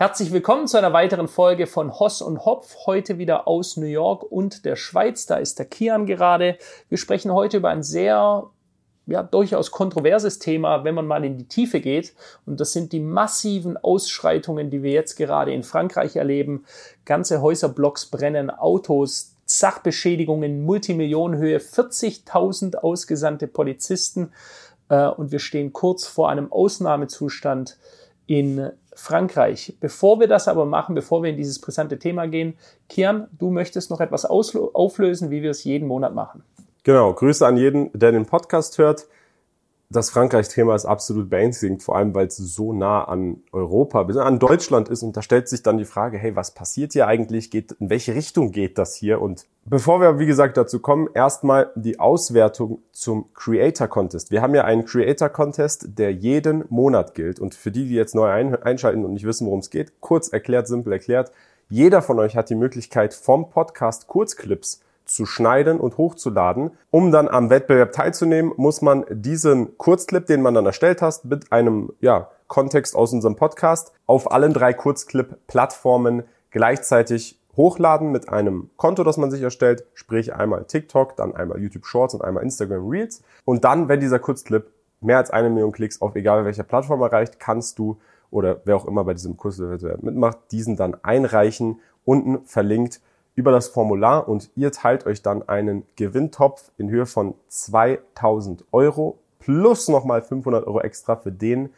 Herzlich willkommen zu einer weiteren Folge von Hoss und Hopf. Heute wieder aus New York und der Schweiz. Da ist der Kian gerade. Wir sprechen heute über ein sehr, ja, durchaus kontroverses Thema, wenn man mal in die Tiefe geht. Und das sind die massiven Ausschreitungen, die wir jetzt gerade in Frankreich erleben. Ganze Häuserblocks brennen, Autos, Sachbeschädigungen, Multimillionenhöhe, 40.000 ausgesandte Polizisten. Äh, und wir stehen kurz vor einem Ausnahmezustand in Frankreich. Bevor wir das aber machen, bevor wir in dieses brisante Thema gehen, Kian, du möchtest noch etwas auflösen, wie wir es jeden Monat machen. Genau, Grüße an jeden, der den Podcast hört das Frankreich-Thema ist absolut beängstigend, vor allem weil es so nah an Europa, an Deutschland ist. Und da stellt sich dann die Frage, hey, was passiert hier eigentlich? Geht, in welche Richtung geht das hier? Und bevor wir, wie gesagt, dazu kommen, erstmal die Auswertung zum Creator Contest. Wir haben ja einen Creator Contest, der jeden Monat gilt. Und für die, die jetzt neu einschalten und nicht wissen, worum es geht, kurz erklärt, simpel erklärt, jeder von euch hat die Möglichkeit, vom Podcast Kurzclips zu schneiden und hochzuladen. Um dann am Wettbewerb teilzunehmen, muss man diesen Kurzclip, den man dann erstellt hast, mit einem ja, Kontext aus unserem Podcast auf allen drei Kurzclip-Plattformen gleichzeitig hochladen mit einem Konto, das man sich erstellt, sprich einmal TikTok, dann einmal YouTube Shorts und einmal Instagram Reels. Und dann, wenn dieser Kurzclip mehr als eine Million Klicks auf egal welcher Plattform erreicht, kannst du oder wer auch immer bei diesem Kurzclip mitmacht, diesen dann einreichen, unten verlinkt über das Formular und ihr teilt euch dann einen Gewinntopf in Höhe von 2000 Euro plus nochmal 500 Euro extra für den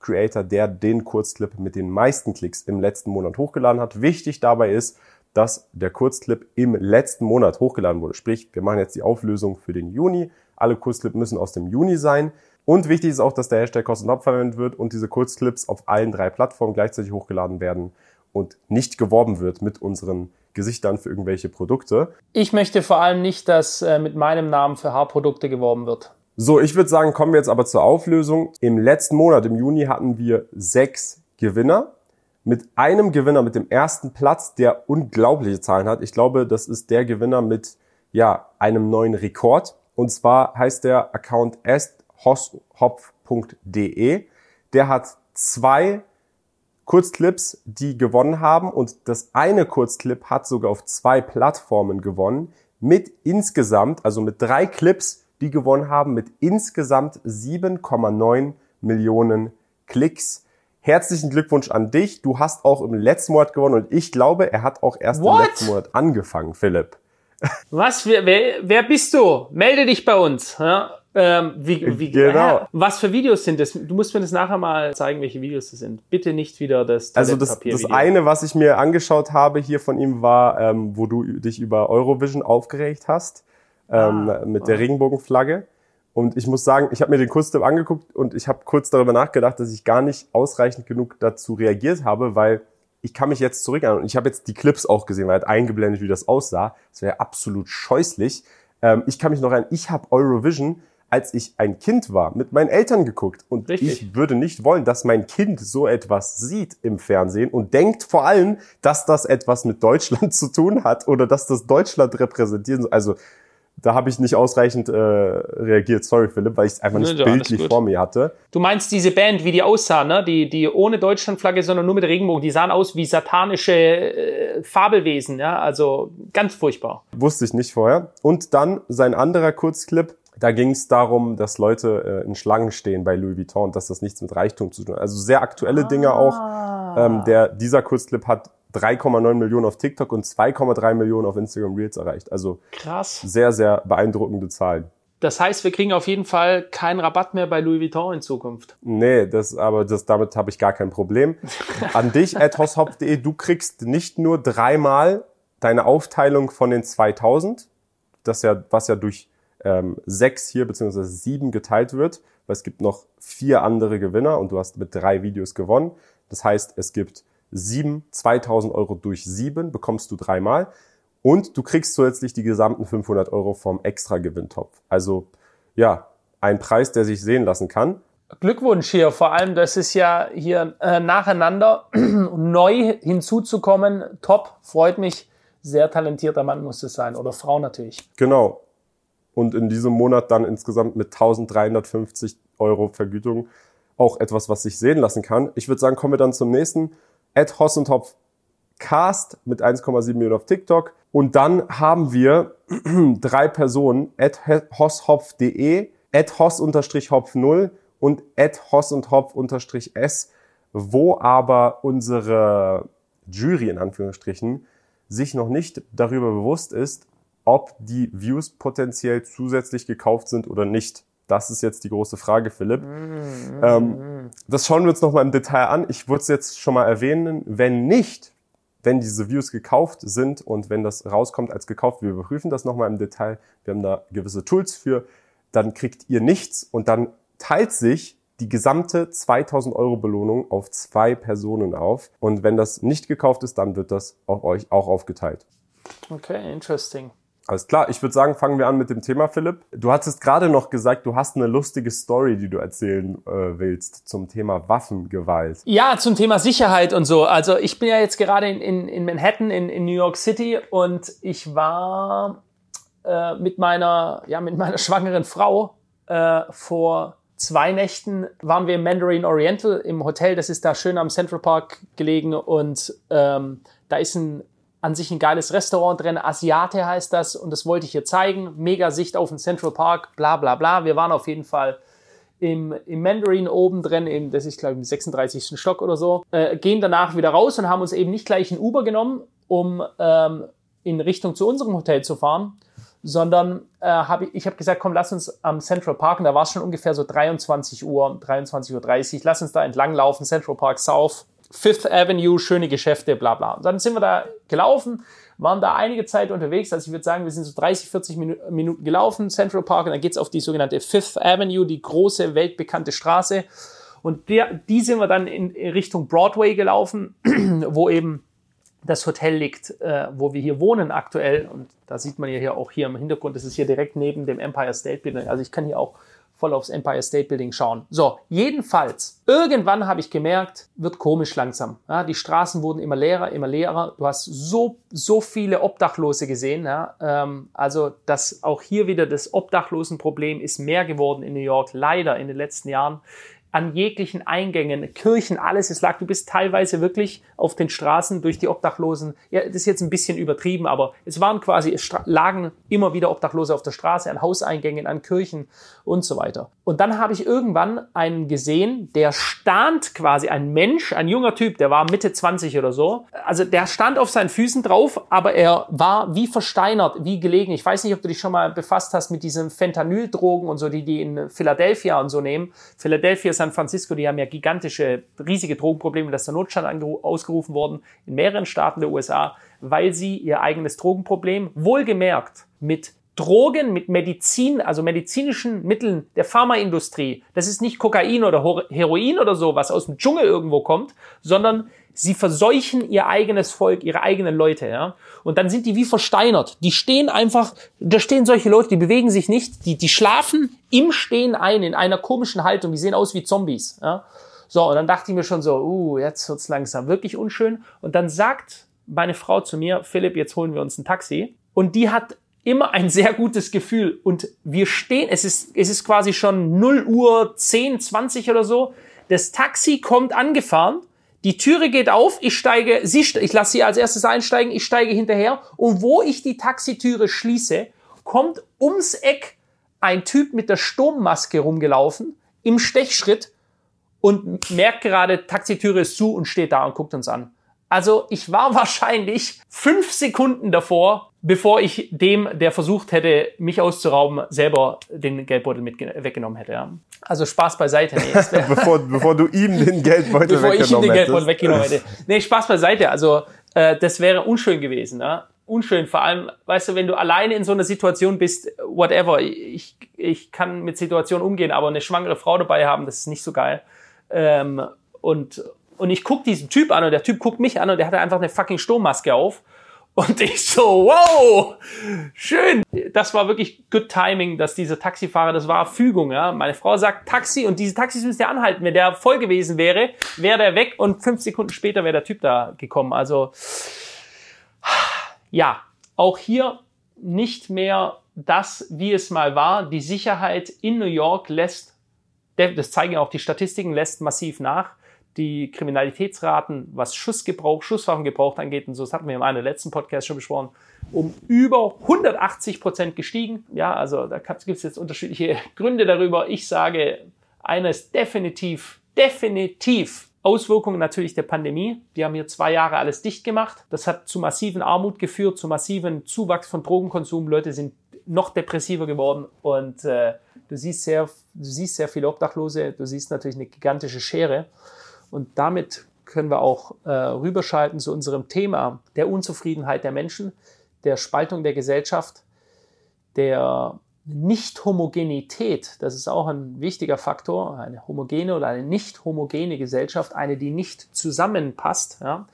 Creator, der den Kurzclip mit den meisten Klicks im letzten Monat hochgeladen hat. Wichtig dabei ist, dass der Kurzclip im letzten Monat hochgeladen wurde. Sprich, wir machen jetzt die Auflösung für den Juni. Alle Kurzclips müssen aus dem Juni sein. Und wichtig ist auch, dass der Hashtag Kosten Top verwendet wird und diese Kurzclips auf allen drei Plattformen gleichzeitig hochgeladen werden und nicht geworben wird mit unseren Gesichtern für irgendwelche Produkte. Ich möchte vor allem nicht, dass äh, mit meinem Namen für Haarprodukte geworben wird. So, ich würde sagen, kommen wir jetzt aber zur Auflösung. Im letzten Monat, im Juni, hatten wir sechs Gewinner. Mit einem Gewinner mit dem ersten Platz, der unglaubliche Zahlen hat. Ich glaube, das ist der Gewinner mit ja, einem neuen Rekord. Und zwar heißt der Account esthopf.de. Der hat zwei Kurzclips, die gewonnen haben und das eine Kurzclip hat sogar auf zwei Plattformen gewonnen mit insgesamt, also mit drei Clips, die gewonnen haben, mit insgesamt 7,9 Millionen Klicks. Herzlichen Glückwunsch an dich. Du hast auch im letzten Monat gewonnen und ich glaube, er hat auch erst What? im letzten Monat angefangen, Philipp. Was? Wer, wer, wer bist du? Melde dich bei uns. Ja? Ähm, wie, wie, genau. Äh, was für Videos sind das? Du musst mir das nachher mal zeigen, welche Videos das sind. Bitte nicht wieder das Also das, das eine, was ich mir angeschaut habe hier von ihm, war, ähm, wo du dich über Eurovision aufgeregt hast, ähm, ah, mit ah. der Regenbogenflagge. Und ich muss sagen, ich habe mir den Kurztipp angeguckt und ich habe kurz darüber nachgedacht, dass ich gar nicht ausreichend genug dazu reagiert habe, weil ich kann mich jetzt zurück an und ich habe jetzt die Clips auch gesehen, weil er hat eingeblendet, wie das aussah. Das wäre absolut scheußlich. Ähm, ich kann mich noch erinnern, ich habe Eurovision als ich ein Kind war, mit meinen Eltern geguckt. Und Richtig. ich würde nicht wollen, dass mein Kind so etwas sieht im Fernsehen und denkt vor allem, dass das etwas mit Deutschland zu tun hat oder dass das Deutschland repräsentieren soll. Also da habe ich nicht ausreichend äh, reagiert. Sorry, Philipp, weil ich es einfach nicht ja, bildlich vor mir hatte. Du meinst diese Band, wie die aussah, ne? Die, die ohne Deutschlandflagge, sondern nur mit Regenbogen. Die sahen aus wie satanische äh, Fabelwesen, ja? Also ganz furchtbar. Wusste ich nicht vorher. Und dann sein anderer Kurzclip, da ging es darum, dass Leute äh, in Schlangen stehen bei Louis Vuitton und dass das nichts mit Reichtum zu tun hat. Also sehr aktuelle ah. Dinge auch. Ähm, der, dieser Kurzclip hat 3,9 Millionen auf TikTok und 2,3 Millionen auf Instagram Reels erreicht. Also krass. Sehr, sehr beeindruckende Zahlen. Das heißt, wir kriegen auf jeden Fall keinen Rabatt mehr bei Louis Vuitton in Zukunft. Nee, das, aber das, damit habe ich gar kein Problem. An dich, adhoshop.de, du kriegst nicht nur dreimal deine Aufteilung von den 2000, das ja, was ja durch ähm, sechs hier beziehungsweise sieben geteilt wird, weil es gibt noch vier andere Gewinner und du hast mit drei Videos gewonnen. Das heißt, es gibt sieben, 2000 Euro durch sieben bekommst du dreimal und du kriegst zusätzlich die gesamten 500 Euro vom Extra-Gewinntopf. Also ja, ein Preis, der sich sehen lassen kann. Glückwunsch hier, vor allem, das ist ja hier äh, nacheinander neu hinzuzukommen. Top, freut mich. Sehr talentierter Mann muss es sein oder Frau natürlich. Genau und in diesem Monat dann insgesamt mit 1350 Euro Vergütung auch etwas, was sich sehen lassen kann. Ich würde sagen, kommen wir dann zum nächsten. at Hoss und Hopf Cast mit 1,7 Millionen auf TikTok. Und dann haben wir drei Personen, at hosshopf.de, at hoss-hopf0 und at hoss und hopf-s, wo aber unsere Jury in Anführungsstrichen sich noch nicht darüber bewusst ist, ob die Views potenziell zusätzlich gekauft sind oder nicht. Das ist jetzt die große Frage, Philipp. Mm, ähm, das schauen wir uns nochmal im Detail an. Ich würde es jetzt schon mal erwähnen. Wenn nicht, wenn diese Views gekauft sind und wenn das rauskommt als gekauft, wir überprüfen das nochmal im Detail. Wir haben da gewisse Tools für. Dann kriegt ihr nichts und dann teilt sich die gesamte 2000 Euro Belohnung auf zwei Personen auf. Und wenn das nicht gekauft ist, dann wird das auf euch auch aufgeteilt. Okay, interesting. Alles klar, ich würde sagen, fangen wir an mit dem Thema, Philipp. Du hattest gerade noch gesagt, du hast eine lustige Story, die du erzählen äh, willst zum Thema Waffengewalt. Ja, zum Thema Sicherheit und so. Also ich bin ja jetzt gerade in, in, in Manhattan, in, in New York City und ich war äh, mit meiner, ja, mit meiner schwangeren Frau äh, vor zwei Nächten waren wir im Mandarin Oriental im Hotel. Das ist da schön am Central Park gelegen und ähm, da ist ein an sich ein geiles Restaurant drin, Asiate heißt das und das wollte ich hier zeigen. Mega Sicht auf den Central Park, bla bla bla. Wir waren auf jeden Fall im, im Mandarin oben drin, eben, das ist glaube ich im 36. Stock oder so, äh, gehen danach wieder raus und haben uns eben nicht gleich ein Uber genommen, um ähm, in Richtung zu unserem Hotel zu fahren, sondern äh, hab ich, ich habe gesagt, komm, lass uns am Central Park, und da war es schon ungefähr so 23 Uhr, 23.30 Uhr, lass uns da entlang laufen, Central Park South, Fifth Avenue, schöne Geschäfte, bla bla. Und dann sind wir da gelaufen, waren da einige Zeit unterwegs. Also ich würde sagen, wir sind so 30, 40 Minuten gelaufen, Central Park, und dann geht's auf die sogenannte Fifth Avenue, die große, weltbekannte Straße. Und der, die sind wir dann in, in Richtung Broadway gelaufen, wo eben das Hotel liegt, äh, wo wir hier wohnen aktuell. Und da sieht man ja hier auch hier im Hintergrund, das ist hier direkt neben dem Empire State Building. Also ich kann hier auch voll aufs Empire State Building schauen. So, jedenfalls, irgendwann habe ich gemerkt, wird komisch langsam. Ja, die Straßen wurden immer leerer, immer leerer. Du hast so, so viele Obdachlose gesehen. Ja, ähm, also, dass auch hier wieder das Obdachlosenproblem ist mehr geworden in New York, leider in den letzten Jahren an jeglichen Eingängen, Kirchen, alles. Es lag, du bist teilweise wirklich auf den Straßen durch die Obdachlosen. Ja, das ist jetzt ein bisschen übertrieben, aber es waren quasi, es lagen immer wieder Obdachlose auf der Straße, an Hauseingängen, an Kirchen und so weiter. Und dann habe ich irgendwann einen gesehen, der stand quasi, ein Mensch, ein junger Typ, der war Mitte 20 oder so. Also der stand auf seinen Füßen drauf, aber er war wie versteinert, wie gelegen. Ich weiß nicht, ob du dich schon mal befasst hast mit diesen Fentanyldrogen und so, die die in Philadelphia und so nehmen. Philadelphia ist San Francisco, die haben ja gigantische, riesige Drogenprobleme. Da ist der Notstand ausgerufen worden in mehreren Staaten der USA, weil sie ihr eigenes Drogenproblem wohlgemerkt mit Drogen, mit Medizin, also medizinischen Mitteln der Pharmaindustrie. Das ist nicht Kokain oder Heroin oder so, was aus dem Dschungel irgendwo kommt, sondern sie verseuchen ihr eigenes Volk, ihre eigenen Leute, ja. Und dann sind die wie versteinert. Die stehen einfach, da stehen solche Leute, die bewegen sich nicht, die, die schlafen im Stehen ein, in einer komischen Haltung, die sehen aus wie Zombies, ja. So, und dann dachte ich mir schon so, uh, jetzt wird's langsam wirklich unschön. Und dann sagt meine Frau zu mir, Philipp, jetzt holen wir uns ein Taxi. Und die hat immer ein sehr gutes Gefühl. Und wir stehen, es ist, es ist quasi schon 0 Uhr 10, 20 oder so. Das Taxi kommt angefahren. Die Türe geht auf, ich steige, sie, ich lasse sie als erstes einsteigen, ich steige hinterher und wo ich die Taxitüre schließe, kommt ums Eck ein Typ mit der Sturmmaske rumgelaufen, im Stechschritt und merkt gerade, Taxitüre ist zu und steht da und guckt uns an. Also ich war wahrscheinlich fünf Sekunden davor, bevor ich dem, der versucht hätte, mich auszurauben, selber den Geldbeutel mit weggenommen hätte. Ja. Also Spaß beiseite. Nee, bevor, bevor du ihm den Geldbeutel bevor ich ihm den Geldbeutel weggenommen hätte. Nee, Spaß beiseite. Also äh, das wäre unschön gewesen. Ja. Unschön, vor allem, weißt du, wenn du alleine in so einer Situation bist, whatever, ich, ich kann mit Situationen umgehen, aber eine schwangere Frau dabei haben, das ist nicht so geil. Ähm, und, und ich guck diesen Typ an und der Typ guckt mich an und der hatte einfach eine fucking Sturmmaske auf. Und ich so, wow, schön. Das war wirklich good timing, dass dieser Taxifahrer, das war Fügung, ja. Meine Frau sagt Taxi und diese Taxis müssen ja anhalten. Wenn der voll gewesen wäre, wäre der weg und fünf Sekunden später wäre der Typ da gekommen. Also, ja, auch hier nicht mehr das, wie es mal war. Die Sicherheit in New York lässt, das zeigen auch die Statistiken, lässt massiv nach. Die Kriminalitätsraten, was Schussgebrauch, Schusswaffengebrauch angeht, und so, das hatten wir in einem letzten Podcast schon besprochen, um über 180 Prozent gestiegen. Ja, also da gibt es jetzt unterschiedliche Gründe darüber. Ich sage, einer ist definitiv, definitiv Auswirkungen natürlich der Pandemie. Die haben hier zwei Jahre alles dicht gemacht. Das hat zu massiven Armut geführt, zu massiven Zuwachs von Drogenkonsum. Leute sind noch depressiver geworden und äh, du siehst sehr, du siehst sehr viele Obdachlose. Du siehst natürlich eine gigantische Schere und damit können wir auch äh, rüberschalten zu unserem Thema der Unzufriedenheit der Menschen, der Spaltung der Gesellschaft, der nicht-Homogenität, das ist auch ein wichtiger Faktor, eine homogene oder eine nicht homogene Gesellschaft, eine, die nicht zusammenpasst, ja,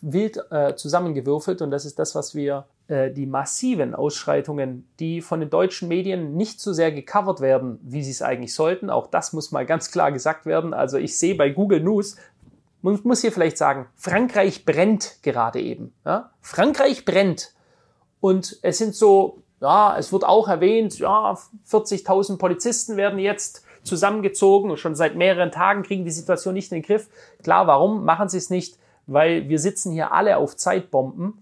wild äh, zusammengewürfelt. Und das ist das, was wir die massiven Ausschreitungen, die von den deutschen Medien nicht so sehr gecovert werden, wie sie es eigentlich sollten, auch das muss mal ganz klar gesagt werden. Also ich sehe bei Google News, man muss hier vielleicht sagen, Frankreich brennt gerade eben. Ja? Frankreich brennt und es sind so ja, es wird auch erwähnt, ja, 40.000 Polizisten werden jetzt zusammengezogen und schon seit mehreren Tagen kriegen die Situation nicht in den Griff. Klar, warum machen sie es nicht? Weil wir sitzen hier alle auf Zeitbomben.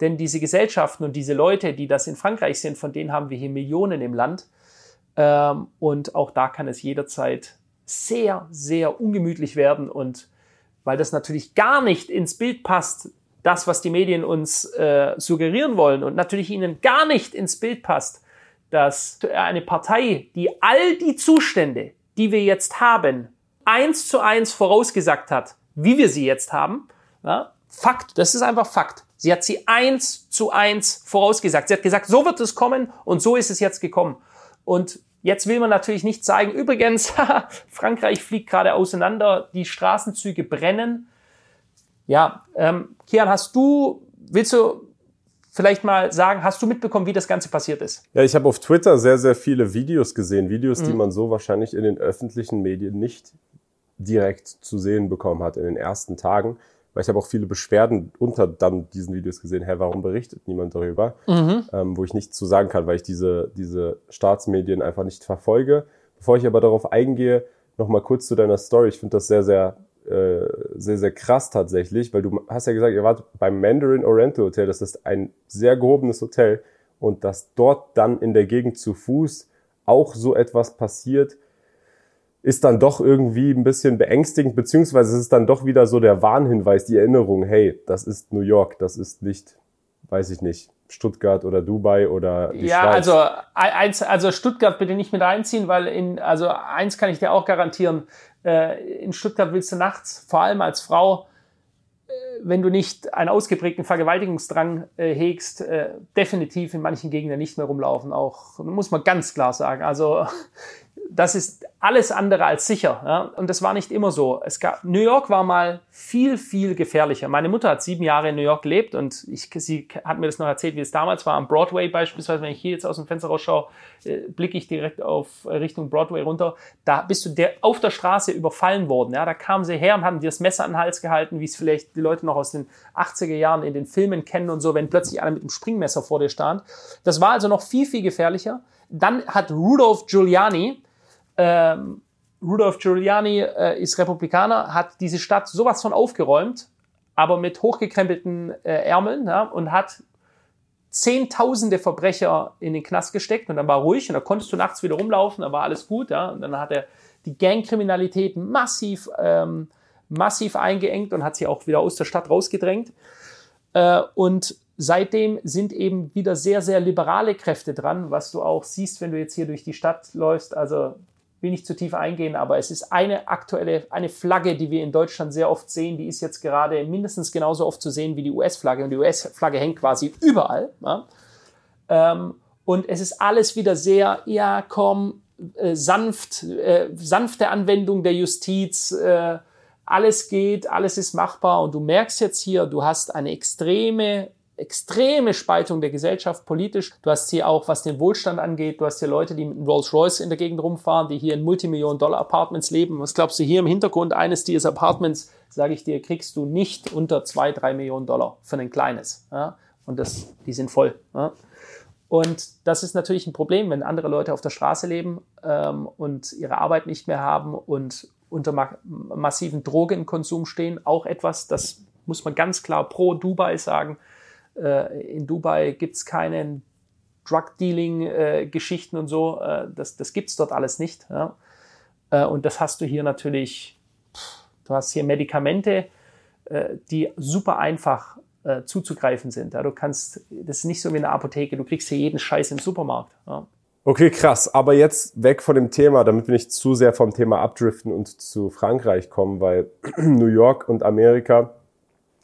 Denn diese Gesellschaften und diese Leute, die das in Frankreich sind, von denen haben wir hier Millionen im Land. Ähm, und auch da kann es jederzeit sehr, sehr ungemütlich werden. Und weil das natürlich gar nicht ins Bild passt, das, was die Medien uns äh, suggerieren wollen und natürlich ihnen gar nicht ins Bild passt, dass eine Partei, die all die Zustände, die wir jetzt haben, eins zu eins vorausgesagt hat, wie wir sie jetzt haben, ja, Fakt, das ist einfach Fakt. Sie hat sie eins zu eins vorausgesagt. Sie hat gesagt, so wird es kommen und so ist es jetzt gekommen. Und jetzt will man natürlich nicht zeigen, übrigens, Frankreich fliegt gerade auseinander, die Straßenzüge brennen, ja, ähm, Kian, hast du, willst du vielleicht mal sagen, hast du mitbekommen, wie das Ganze passiert ist? Ja, ich habe auf Twitter sehr, sehr viele Videos gesehen, Videos, mhm. die man so wahrscheinlich in den öffentlichen Medien nicht direkt zu sehen bekommen hat in den ersten Tagen. Weil ich habe auch viele Beschwerden unter dann diesen Videos gesehen, hä, warum berichtet niemand darüber? Mhm. Ähm, wo ich nichts zu sagen kann, weil ich diese, diese Staatsmedien einfach nicht verfolge. Bevor ich aber darauf eingehe, nochmal kurz zu deiner Story. Ich finde das sehr, sehr äh, sehr, sehr krass tatsächlich, weil du hast ja gesagt, ihr wart beim Mandarin Oriental Hotel, das ist ein sehr gehobenes Hotel und dass dort dann in der Gegend zu Fuß auch so etwas passiert, ist dann doch irgendwie ein bisschen beängstigend, beziehungsweise es ist dann doch wieder so der Warnhinweis, die Erinnerung, hey, das ist New York, das ist nicht, weiß ich nicht, Stuttgart oder Dubai oder die ja, Schweiz. also eins, also Stuttgart bitte nicht mit einziehen, weil in, also eins kann ich dir auch garantieren, äh, in Stuttgart willst du nachts, vor allem als Frau, äh, wenn du nicht einen ausgeprägten Vergewaltigungsdrang äh, hegst, äh, definitiv in manchen Gegenden nicht mehr rumlaufen. Auch muss man ganz klar sagen. Also das ist alles andere als sicher. Ja? Und das war nicht immer so. Es gab, New York war mal viel, viel gefährlicher. Meine Mutter hat sieben Jahre in New York gelebt und ich, sie hat mir das noch erzählt, wie es damals war. Am Broadway beispielsweise, wenn ich hier jetzt aus dem Fenster rausschaue, äh, blicke ich direkt auf äh, Richtung Broadway runter. Da bist du der, auf der Straße überfallen worden. Ja? Da kamen sie her und haben dir das Messer an den Hals gehalten, wie es vielleicht die Leute noch aus den 80er Jahren in den Filmen kennen und so, wenn plötzlich einer mit einem Springmesser vor dir stand. Das war also noch viel, viel gefährlicher. Dann hat Rudolph Giuliani, ähm, Rudolph Giuliani äh, ist Republikaner, hat diese Stadt sowas von aufgeräumt, aber mit hochgekrempelten äh, Ärmeln ja, und hat zehntausende Verbrecher in den Knast gesteckt und dann war ruhig und da konntest du nachts wieder rumlaufen, da war alles gut. Ja, und dann hat er die Gangkriminalität massiv, ähm, massiv eingeengt und hat sie auch wieder aus der Stadt rausgedrängt. Äh, und seitdem sind eben wieder sehr, sehr liberale Kräfte dran, was du auch siehst, wenn du jetzt hier durch die Stadt läufst. Also will nicht zu tief eingehen, aber es ist eine aktuelle, eine Flagge, die wir in Deutschland sehr oft sehen, die ist jetzt gerade mindestens genauso oft zu sehen wie die US-Flagge und die US-Flagge hängt quasi überall. Ja? Ähm, und es ist alles wieder sehr, ja, komm, äh, sanft, äh, sanfte Anwendung der Justiz, äh, alles geht, alles ist machbar und du merkst jetzt hier, du hast eine extreme extreme Spaltung der Gesellschaft politisch. Du hast hier auch, was den Wohlstand angeht, du hast hier Leute, die mit einem Rolls-Royce in der Gegend rumfahren, die hier in Multimillionen-Dollar-Apartments leben. Was glaubst du hier im Hintergrund eines dieses Apartments, sage ich dir, kriegst du nicht unter zwei, drei Millionen Dollar für ein kleines. Ja? Und das, die sind voll. Ja? Und das ist natürlich ein Problem, wenn andere Leute auf der Straße leben ähm, und ihre Arbeit nicht mehr haben und unter ma massiven Drogenkonsum stehen. Auch etwas, das muss man ganz klar pro Dubai sagen. Äh, in Dubai gibt es keine Drug-Dealing-Geschichten äh, und so. Äh, das das gibt es dort alles nicht. Ja? Und das hast du hier natürlich. Du hast hier Medikamente, die super einfach zuzugreifen sind. Ja? Du kannst, das ist nicht so wie eine Apotheke, du kriegst hier jeden Scheiß im Supermarkt. Ja? Okay, krass. Aber jetzt weg von dem Thema, damit wir nicht zu sehr vom Thema abdriften und zu Frankreich kommen, weil New York und Amerika,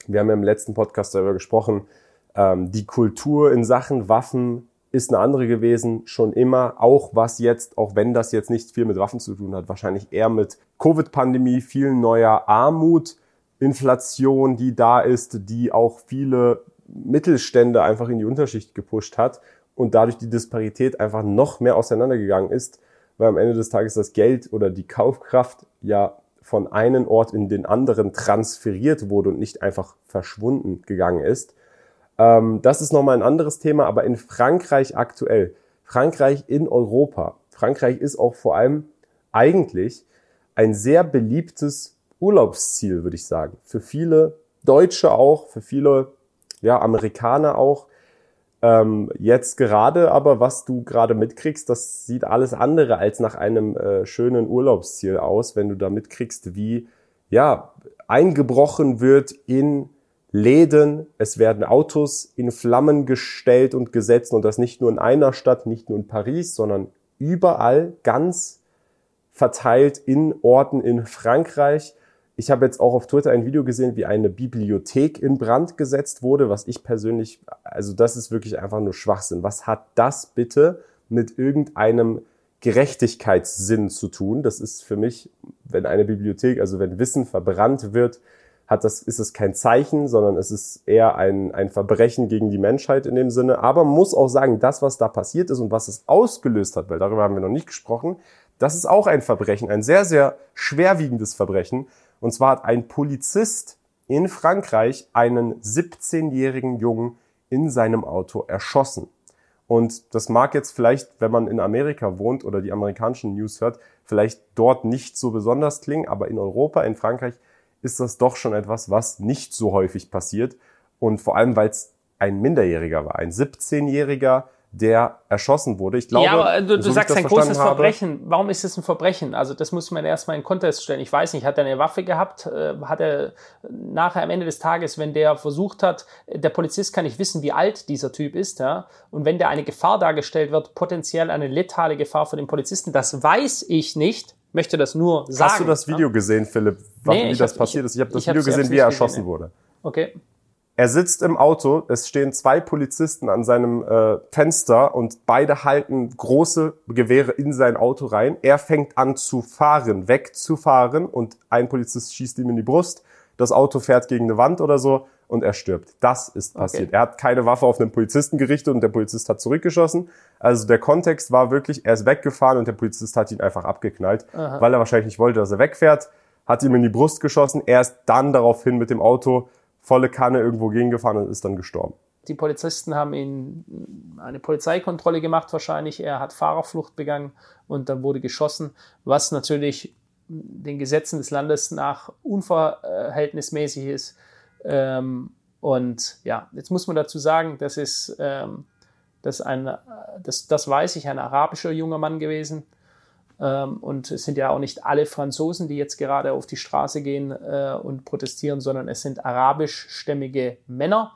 wir haben ja im letzten Podcast darüber gesprochen, ähm, die Kultur in Sachen Waffen ist eine andere gewesen, schon immer, auch was jetzt, auch wenn das jetzt nicht viel mit Waffen zu tun hat, wahrscheinlich eher mit Covid-Pandemie, viel neuer Armut, Inflation, die da ist, die auch viele Mittelstände einfach in die Unterschicht gepusht hat und dadurch die Disparität einfach noch mehr auseinandergegangen ist, weil am Ende des Tages das Geld oder die Kaufkraft ja von einem Ort in den anderen transferiert wurde und nicht einfach verschwunden gegangen ist. Ähm, das ist nochmal ein anderes Thema, aber in Frankreich aktuell, Frankreich in Europa, Frankreich ist auch vor allem eigentlich ein sehr beliebtes Urlaubsziel, würde ich sagen. Für viele Deutsche auch, für viele ja, Amerikaner auch. Ähm, jetzt gerade aber, was du gerade mitkriegst, das sieht alles andere als nach einem äh, schönen Urlaubsziel aus, wenn du da mitkriegst, wie ja eingebrochen wird in Läden, es werden Autos in Flammen gestellt und gesetzt und das nicht nur in einer Stadt, nicht nur in Paris, sondern überall ganz verteilt in Orten in Frankreich. Ich habe jetzt auch auf Twitter ein Video gesehen, wie eine Bibliothek in Brand gesetzt wurde, was ich persönlich, also das ist wirklich einfach nur Schwachsinn. Was hat das bitte mit irgendeinem Gerechtigkeitssinn zu tun? Das ist für mich, wenn eine Bibliothek, also wenn Wissen verbrannt wird, hat das, ist es kein Zeichen, sondern es ist eher ein, ein Verbrechen gegen die Menschheit in dem Sinne. Aber man muss auch sagen, das, was da passiert ist und was es ausgelöst hat, weil darüber haben wir noch nicht gesprochen, das ist auch ein Verbrechen, ein sehr, sehr schwerwiegendes Verbrechen. Und zwar hat ein Polizist in Frankreich einen 17-jährigen Jungen in seinem Auto erschossen. Und das mag jetzt vielleicht, wenn man in Amerika wohnt oder die amerikanischen News hört, vielleicht dort nicht so besonders klingen, aber in Europa, in Frankreich ist das doch schon etwas, was nicht so häufig passiert. Und vor allem, weil es ein Minderjähriger war, ein 17-Jähriger, der erschossen wurde. Ich glaube, ja, aber du, du so sagst ein großes Verbrechen. Warum ist es ein Verbrechen? Also das muss man erstmal in Kontext stellen. Ich weiß nicht, hat er eine Waffe gehabt? Äh, hat er nachher am Ende des Tages, wenn der versucht hat, der Polizist kann nicht wissen, wie alt dieser Typ ist, ja? Und wenn der eine Gefahr dargestellt wird, potenziell eine letale Gefahr für den Polizisten, das weiß ich nicht möchte das nur sagen. Hast du das Video ja? gesehen, Philipp, nee, wie das hab, passiert ich, ist? Ich habe das ich Video gesehen, wie er erschossen gesehen, wurde. Okay. Er sitzt im Auto, es stehen zwei Polizisten an seinem äh, Fenster und beide halten große Gewehre in sein Auto rein. Er fängt an zu fahren, wegzufahren und ein Polizist schießt ihm in die Brust. Das Auto fährt gegen eine Wand oder so und er stirbt. Das ist passiert. Okay. Er hat keine Waffe auf einen Polizisten gerichtet und der Polizist hat zurückgeschossen. Also der Kontext war wirklich, er ist weggefahren und der Polizist hat ihn einfach abgeknallt, Aha. weil er wahrscheinlich nicht wollte, dass er wegfährt, hat ihm in die Brust geschossen. Er ist dann daraufhin mit dem Auto volle Kanne irgendwo gegengefahren und ist dann gestorben. Die Polizisten haben ihn eine Polizeikontrolle gemacht wahrscheinlich. Er hat Fahrerflucht begangen und dann wurde geschossen, was natürlich den Gesetzen des Landes nach unverhältnismäßig ist. Ähm, und ja, jetzt muss man dazu sagen, das ist, ähm, das, ein, das, das weiß ich, ein arabischer junger Mann gewesen. Ähm, und es sind ja auch nicht alle Franzosen, die jetzt gerade auf die Straße gehen äh, und protestieren, sondern es sind arabischstämmige Männer,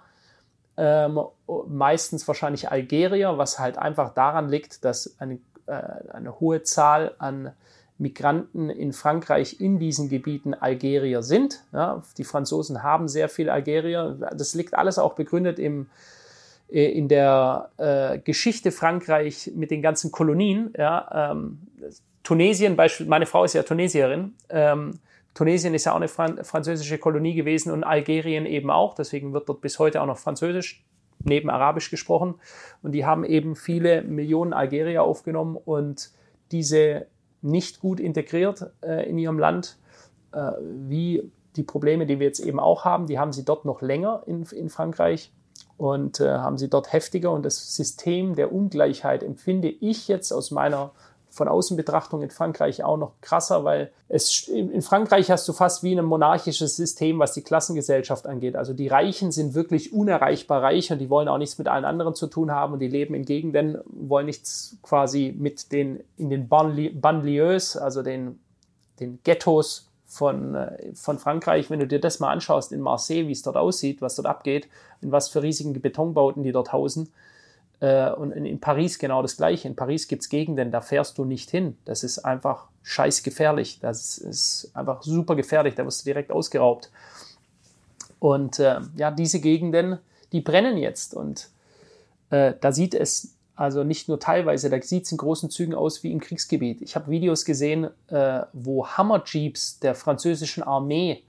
ähm, meistens wahrscheinlich Algerier, was halt einfach daran liegt, dass eine, äh, eine hohe Zahl an Migranten in Frankreich in diesen Gebieten Algerier sind. Ja, die Franzosen haben sehr viel Algerier. Das liegt alles auch begründet im, äh, in der äh, Geschichte Frankreich mit den ganzen Kolonien. Ja, ähm, Tunesien, beispielsweise, meine Frau ist ja Tunesierin. Ähm, Tunesien ist ja auch eine Fran französische Kolonie gewesen und Algerien eben auch. Deswegen wird dort bis heute auch noch Französisch neben Arabisch gesprochen. Und die haben eben viele Millionen Algerier aufgenommen und diese nicht gut integriert äh, in ihrem Land, äh, wie die Probleme, die wir jetzt eben auch haben, die haben sie dort noch länger in, in Frankreich und äh, haben sie dort heftiger. Und das System der Ungleichheit empfinde ich jetzt aus meiner von Außenbetrachtung in Frankreich auch noch krasser, weil es in Frankreich hast du fast wie ein monarchisches System, was die Klassengesellschaft angeht. Also die Reichen sind wirklich unerreichbar reich und die wollen auch nichts mit allen anderen zu tun haben und die leben in Gegenden, wollen nichts quasi mit den in den Banlieues, also den, den Ghettos von, äh, von Frankreich, wenn du dir das mal anschaust in Marseille, wie es dort aussieht, was dort abgeht, in was für riesigen Betonbauten die dort hausen. Äh, und in, Paris genau das Gleiche. In Paris gibt es Gegenden, da fährst du nicht hin. Das ist einfach scheiß gefährlich. Das ist einfach super gefährlich. Da wirst du direkt ausgeraubt. Und äh, ja, diese Gegenden, die brennen jetzt. Und äh, da sieht es also nicht nur teilweise, da sieht es in großen Zügen aus wie im Kriegsgebiet. Ich habe Videos gesehen, äh, wo Hammerjeeps der französischen Armee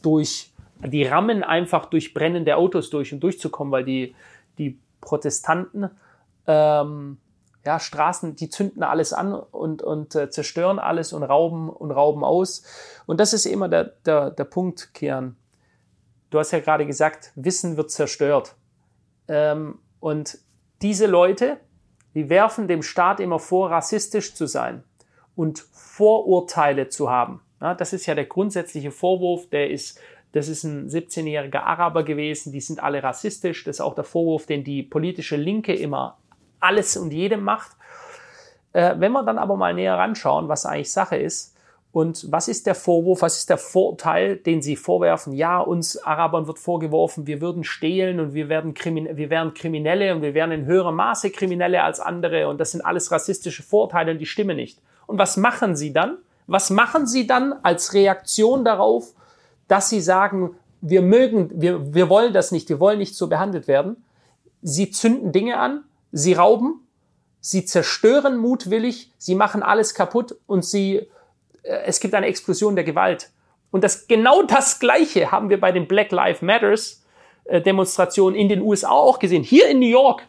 durch, die rammen einfach durch brennende Autos durch, um durchzukommen, weil die, die Protestanten ähm, ja, Straßen, die zünden alles an und, und äh, zerstören alles und rauben und rauben aus. Und das ist immer der, der, der Punkt, Kian. Du hast ja gerade gesagt, Wissen wird zerstört. Ähm, und diese Leute, die werfen dem Staat immer vor, rassistisch zu sein und Vorurteile zu haben. Ja, das ist ja der grundsätzliche Vorwurf, der ist, das ist ein 17-jähriger Araber gewesen, die sind alle rassistisch. Das ist auch der Vorwurf, den die politische Linke immer alles und jedem macht. Äh, wenn wir dann aber mal näher ranschauen, was eigentlich Sache ist, und was ist der Vorwurf, was ist der Vorteil, den sie vorwerfen? Ja, uns Arabern wird vorgeworfen, wir würden stehlen und wir, werden Krimin wir wären Kriminelle und wir wären in höherem Maße Kriminelle als andere und das sind alles rassistische Vorteile und die stimmen nicht. Und was machen sie dann? Was machen sie dann als Reaktion darauf, dass sie sagen, wir mögen, wir, wir wollen das nicht, wir wollen nicht so behandelt werden? Sie zünden Dinge an, sie rauben, sie zerstören mutwillig, sie machen alles kaputt und sie äh, es gibt eine Explosion der Gewalt. Und das genau das Gleiche haben wir bei den Black Lives Matters äh, Demonstrationen in den USA auch gesehen. Hier in New York.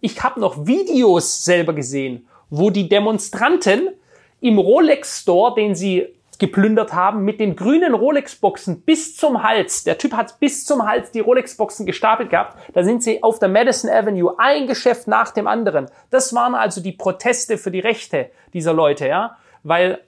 Ich habe noch Videos selber gesehen, wo die Demonstranten im Rolex Store, den sie geplündert haben, mit den grünen Rolex-Boxen bis zum Hals. Der Typ hat bis zum Hals die Rolex-Boxen gestapelt gehabt. Da sind sie auf der Madison Avenue, ein Geschäft nach dem anderen. Das waren also die Proteste für die Rechte dieser Leute, ja. Weil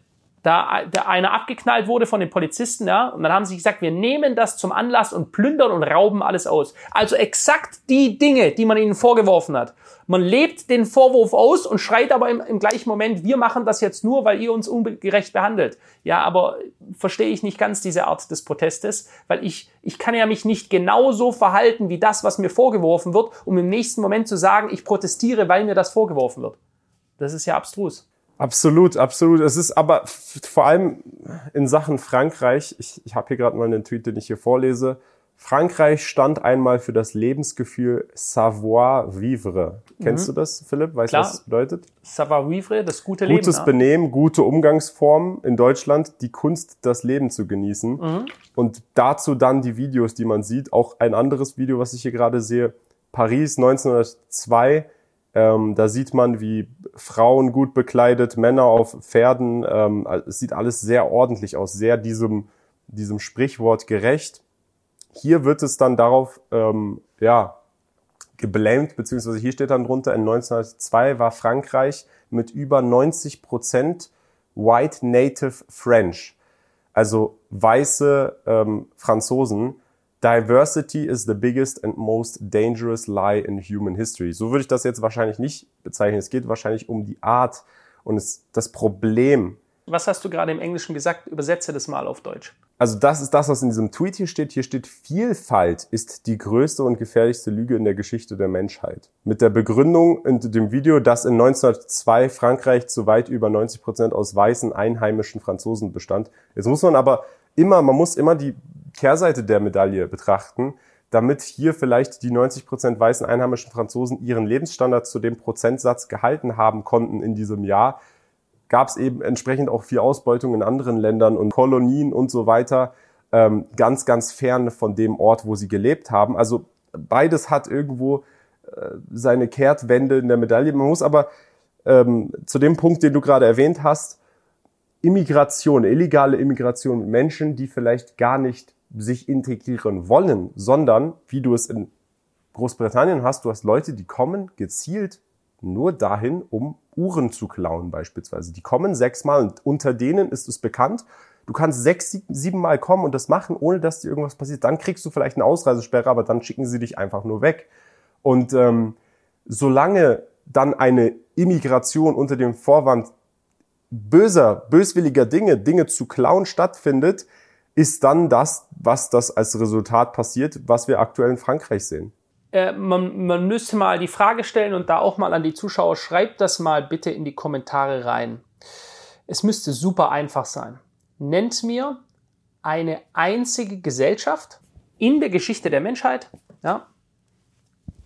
da der einer abgeknallt wurde von den Polizisten, ja, und dann haben sie gesagt, wir nehmen das zum Anlass und plündern und rauben alles aus. Also exakt die Dinge, die man ihnen vorgeworfen hat. Man lebt den Vorwurf aus und schreit aber im, im gleichen Moment, wir machen das jetzt nur, weil ihr uns ungerecht behandelt. Ja, aber verstehe ich nicht ganz diese Art des Protestes, weil ich, ich kann ja mich nicht genauso verhalten wie das, was mir vorgeworfen wird, um im nächsten Moment zu sagen, ich protestiere, weil mir das vorgeworfen wird. Das ist ja abstrus. Absolut, absolut. Es ist aber vor allem in Sachen Frankreich, ich, ich habe hier gerade mal einen Tweet, den ich hier vorlese. Frankreich stand einmal für das Lebensgefühl Savoir-vivre. Kennst mhm. du das, Philipp? Weißt du, was das bedeutet? Savoir-vivre, das gute Leben. Gutes Benehmen, gute Umgangsformen in Deutschland, die Kunst, das Leben zu genießen. Mhm. Und dazu dann die Videos, die man sieht. Auch ein anderes Video, was ich hier gerade sehe. Paris 1902 ähm, da sieht man, wie Frauen gut bekleidet, Männer auf Pferden. Ähm, es sieht alles sehr ordentlich aus, sehr diesem, diesem Sprichwort gerecht. Hier wird es dann darauf, ähm, ja, geblämt, beziehungsweise hier steht dann drunter, in 1902 war Frankreich mit über 90 Prozent White Native French, also weiße ähm, Franzosen. Diversity is the biggest and most dangerous lie in human history. So würde ich das jetzt wahrscheinlich nicht bezeichnen. Es geht wahrscheinlich um die Art und es, das Problem. Was hast du gerade im Englischen gesagt? Übersetze das mal auf Deutsch. Also das ist das, was in diesem Tweet hier steht. Hier steht, Vielfalt ist die größte und gefährlichste Lüge in der Geschichte der Menschheit. Mit der Begründung in dem Video, dass in 1902 Frankreich zu weit über 90 Prozent aus weißen einheimischen Franzosen bestand. Jetzt muss man aber immer, man muss immer die Kehrseite der Medaille betrachten, damit hier vielleicht die 90 Prozent weißen einheimischen Franzosen ihren Lebensstandard zu dem Prozentsatz gehalten haben konnten in diesem Jahr, gab es eben entsprechend auch viel Ausbeutung in anderen Ländern und Kolonien und so weiter, ähm, ganz, ganz fern von dem Ort, wo sie gelebt haben. Also beides hat irgendwo äh, seine Kehrtwende in der Medaille. Man muss aber ähm, zu dem Punkt, den du gerade erwähnt hast, Immigration, illegale Immigration, Menschen, die vielleicht gar nicht sich integrieren wollen, sondern wie du es in Großbritannien hast, du hast Leute, die kommen gezielt nur dahin, um Uhren zu klauen beispielsweise. Die kommen sechsmal und unter denen ist es bekannt, du kannst sechs, sieben Mal kommen und das machen, ohne dass dir irgendwas passiert. Dann kriegst du vielleicht eine Ausreisesperre, aber dann schicken sie dich einfach nur weg. Und ähm, solange dann eine Immigration unter dem Vorwand böser, böswilliger Dinge, Dinge zu klauen stattfindet, ist dann das, was das als Resultat passiert, was wir aktuell in Frankreich sehen. Äh, man, man müsste mal die Frage stellen und da auch mal an die Zuschauer, schreibt das mal bitte in die Kommentare rein. Es müsste super einfach sein. Nennt mir eine einzige Gesellschaft in der Geschichte der Menschheit, ja,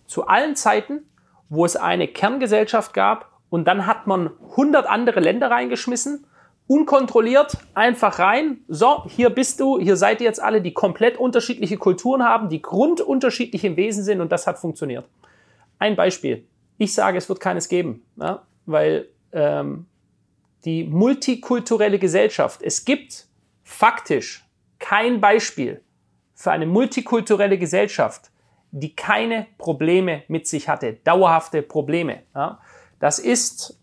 zu allen Zeiten, wo es eine Kerngesellschaft gab und dann hat man 100 andere Länder reingeschmissen, unkontrolliert, einfach rein. So, hier bist du, hier seid ihr jetzt alle, die komplett unterschiedliche Kulturen haben, die grundunterschiedlich im Wesen sind und das hat funktioniert. Ein Beispiel. Ich sage, es wird keines geben, ja, weil ähm, die multikulturelle Gesellschaft, es gibt faktisch kein Beispiel für eine multikulturelle Gesellschaft, die keine Probleme mit sich hatte, dauerhafte Probleme. Ja. Das ist,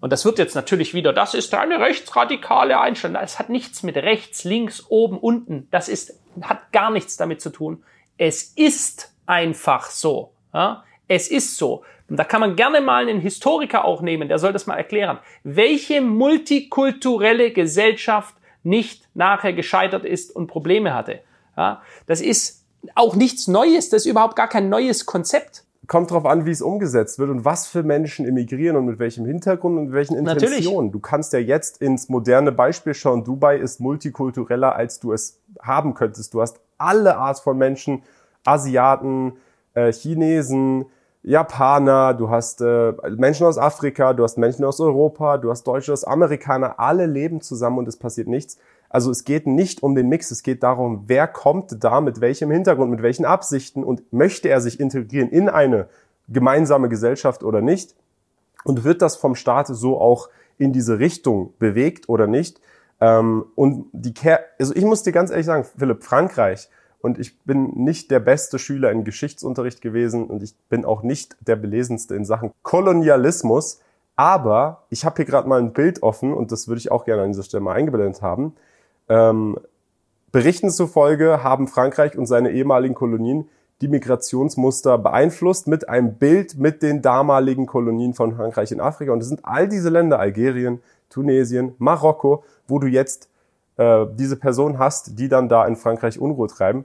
und das wird jetzt natürlich wieder, das ist eine rechtsradikale Einstellung. Das hat nichts mit rechts, links, oben, unten. Das ist, hat gar nichts damit zu tun. Es ist einfach so. Ja. Es ist so. Und da kann man gerne mal einen Historiker auch nehmen, der soll das mal erklären. Welche multikulturelle Gesellschaft nicht nachher gescheitert ist und Probleme hatte. Ja, das ist auch nichts Neues, das ist überhaupt gar kein neues Konzept. Kommt drauf an, wie es umgesetzt wird und was für Menschen emigrieren und mit welchem Hintergrund und mit welchen Intentionen. Natürlich. Du kannst ja jetzt ins moderne Beispiel schauen. Dubai ist multikultureller, als du es haben könntest. Du hast alle Art von Menschen, Asiaten, äh, Chinesen, Japaner, du hast äh, Menschen aus Afrika, du hast Menschen aus Europa, du hast Deutsche, aus Amerikaner, alle leben zusammen und es passiert nichts. Also es geht nicht um den Mix, es geht darum, wer kommt da mit welchem Hintergrund, mit welchen Absichten und möchte er sich integrieren in eine gemeinsame Gesellschaft oder nicht und wird das vom Staat so auch in diese Richtung bewegt oder nicht. Ähm, und die Ker also ich muss dir ganz ehrlich sagen, Philipp, Frankreich und ich bin nicht der beste Schüler in Geschichtsunterricht gewesen und ich bin auch nicht der belesenste in Sachen Kolonialismus. Aber ich habe hier gerade mal ein Bild offen und das würde ich auch gerne an dieser Stelle mal eingeblendet haben. Ähm, Berichten zufolge haben Frankreich und seine ehemaligen Kolonien die Migrationsmuster beeinflusst mit einem Bild mit den damaligen Kolonien von Frankreich in Afrika. Und es sind all diese Länder, Algerien, Tunesien, Marokko, wo du jetzt äh, diese Person hast, die dann da in Frankreich Unruhe treiben.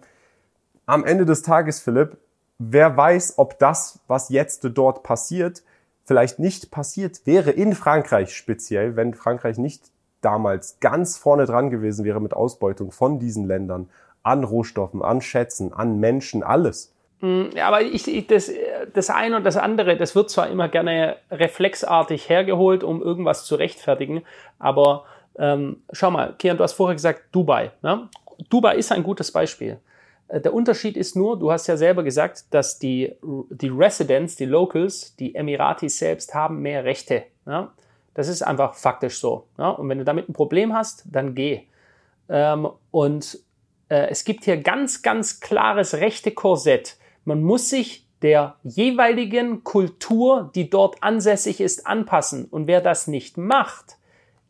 Am Ende des Tages, Philipp, wer weiß, ob das, was jetzt dort passiert, vielleicht nicht passiert wäre in Frankreich speziell, wenn Frankreich nicht damals ganz vorne dran gewesen wäre mit Ausbeutung von diesen Ländern an Rohstoffen, an Schätzen, an Menschen, alles. Mm, ja, aber ich, ich, das, das eine und das andere, das wird zwar immer gerne reflexartig hergeholt, um irgendwas zu rechtfertigen, aber ähm, schau mal, Kian, du hast vorher gesagt Dubai. Ne? Dubai ist ein gutes Beispiel. Äh, der Unterschied ist nur, du hast ja selber gesagt, dass die, die Residents, die Locals, die Emiratis selbst haben mehr Rechte. Ne? Das ist einfach faktisch so. Ja? Und wenn du damit ein Problem hast, dann geh. Ähm, und äh, es gibt hier ganz, ganz klares rechte Korsett. Man muss sich der jeweiligen Kultur, die dort ansässig ist, anpassen. Und wer das nicht macht,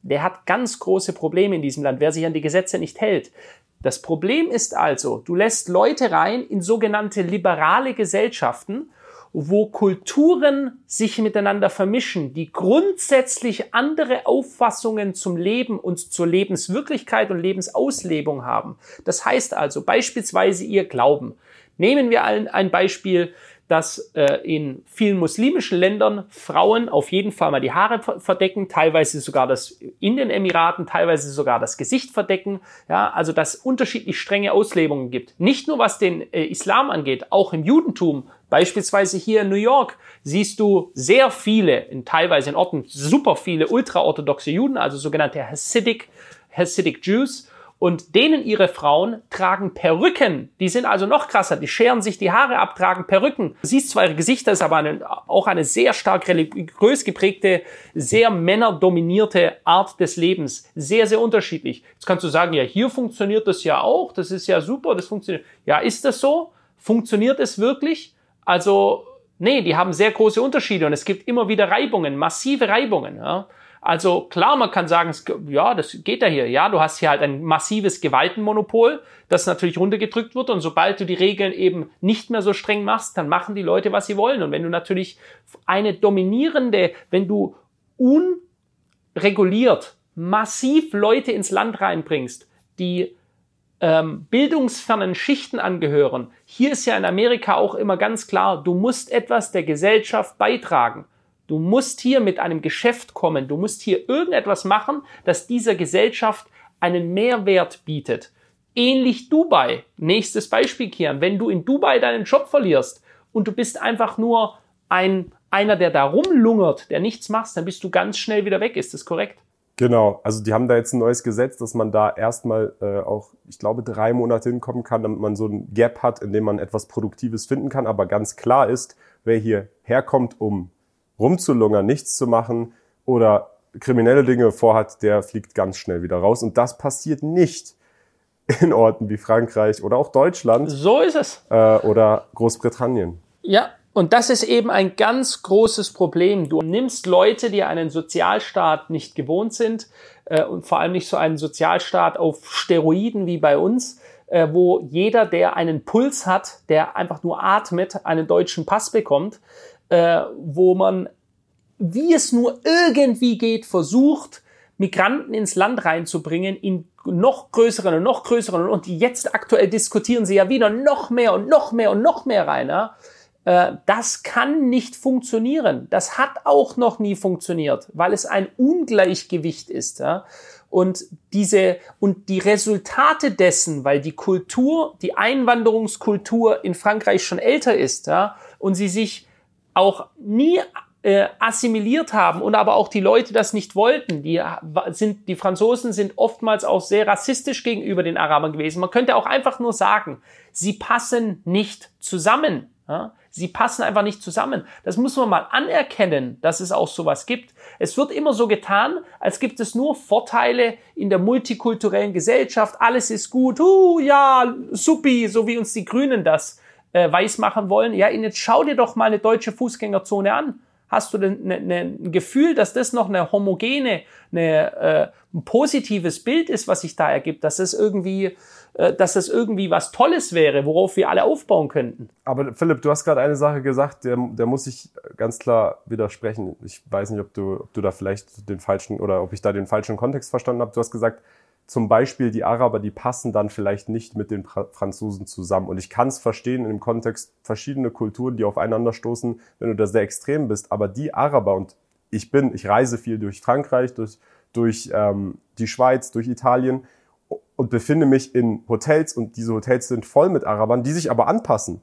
der hat ganz große Probleme in diesem Land, wer sich an die Gesetze nicht hält. Das Problem ist also, du lässt Leute rein in sogenannte liberale Gesellschaften wo Kulturen sich miteinander vermischen, die grundsätzlich andere Auffassungen zum Leben und zur Lebenswirklichkeit und Lebensauslebung haben. Das heißt also beispielsweise ihr Glauben. Nehmen wir ein Beispiel, dass äh, in vielen muslimischen Ländern Frauen auf jeden Fall mal die Haare verdecken, teilweise sogar das in den Emiraten, teilweise sogar das Gesicht verdecken. Ja, also dass unterschiedlich strenge Auslebungen gibt. Nicht nur was den äh, Islam angeht, auch im Judentum. Beispielsweise hier in New York siehst du sehr viele, in teilweise in Orten super viele ultraorthodoxe Juden, also sogenannte Hasidic, Hasidic Jews und denen ihre Frauen tragen Perücken. Die sind also noch krasser. Die scheren sich die Haare ab, tragen Perücken. Du siehst zwar ihre Gesichter, ist aber eine, auch eine sehr stark religiös geprägte, sehr männerdominierte Art des Lebens. Sehr, sehr unterschiedlich. Jetzt kannst du sagen, ja, hier funktioniert das ja auch. Das ist ja super, das funktioniert. Ja, ist das so? Funktioniert es wirklich? Also, Nee, die haben sehr große Unterschiede und es gibt immer wieder Reibungen, massive Reibungen. Ja. Also klar, man kann sagen, ja, das geht ja hier. Ja, du hast hier halt ein massives Gewaltenmonopol, das natürlich runtergedrückt wird. Und sobald du die Regeln eben nicht mehr so streng machst, dann machen die Leute, was sie wollen. Und wenn du natürlich eine dominierende, wenn du unreguliert massiv Leute ins Land reinbringst, die ähm, bildungsfernen Schichten angehören, hier ist ja in Amerika auch immer ganz klar, du musst etwas der Gesellschaft beitragen. Du musst hier mit einem Geschäft kommen. Du musst hier irgendetwas machen, das dieser Gesellschaft einen Mehrwert bietet. Ähnlich Dubai. Nächstes Beispiel, Kian. Wenn du in Dubai deinen Job verlierst und du bist einfach nur ein, einer, der da rumlungert, der nichts macht, dann bist du ganz schnell wieder weg. Ist das korrekt? Genau, also die haben da jetzt ein neues Gesetz, dass man da erstmal äh, auch, ich glaube, drei Monate hinkommen kann, damit man so ein Gap hat, in dem man etwas Produktives finden kann. Aber ganz klar ist, wer hier herkommt, um rumzulungern, nichts zu machen oder kriminelle Dinge vorhat, der fliegt ganz schnell wieder raus. Und das passiert nicht in Orten wie Frankreich oder auch Deutschland. So ist es. Äh, oder Großbritannien. Ja, und das ist eben ein ganz großes Problem. Du nimmst Leute, die einen Sozialstaat nicht gewohnt sind äh, und vor allem nicht so einen Sozialstaat auf Steroiden wie bei uns, äh, wo jeder, der einen Puls hat, der einfach nur atmet, einen deutschen Pass bekommt äh, wo man, wie es nur irgendwie geht, versucht, Migranten ins Land reinzubringen, in noch größeren und noch größeren und jetzt aktuell diskutieren sie ja wieder noch mehr und noch mehr und noch mehr rein. Ja? Äh, das kann nicht funktionieren. Das hat auch noch nie funktioniert, weil es ein Ungleichgewicht ist. Ja? Und diese, und die Resultate dessen, weil die Kultur, die Einwanderungskultur in Frankreich schon älter ist, ja, und sie sich auch nie äh, assimiliert haben und aber auch die Leute das nicht wollten. Die sind, die Franzosen sind oftmals auch sehr rassistisch gegenüber den Arabern gewesen. Man könnte auch einfach nur sagen, sie passen nicht zusammen. Ja? Sie passen einfach nicht zusammen. Das muss man mal anerkennen, dass es auch sowas gibt. Es wird immer so getan, als gibt es nur Vorteile in der multikulturellen Gesellschaft. Alles ist gut. Uh, ja, supi, so wie uns die Grünen das äh, weismachen wollen, ja, jetzt schau dir doch mal eine deutsche Fußgängerzone an. Hast du denn ne, ne, ein Gefühl, dass das noch eine homogene, eine, äh, ein positives Bild ist, was sich da ergibt, dass das irgendwie, äh, dass das irgendwie was Tolles wäre, worauf wir alle aufbauen könnten? Aber Philipp, du hast gerade eine Sache gesagt, der, der muss ich ganz klar widersprechen. Ich weiß nicht, ob du, ob du da vielleicht den falschen oder ob ich da den falschen Kontext verstanden habe. Du hast gesagt, zum Beispiel die Araber, die passen dann vielleicht nicht mit den Franzosen zusammen. Und ich kann es verstehen dem Kontext verschiedene Kulturen, die aufeinander stoßen, wenn du da sehr extrem bist. Aber die Araber und ich bin, ich reise viel durch Frankreich, durch, durch ähm, die Schweiz, durch Italien und befinde mich in Hotels und diese Hotels sind voll mit Arabern, die sich aber anpassen.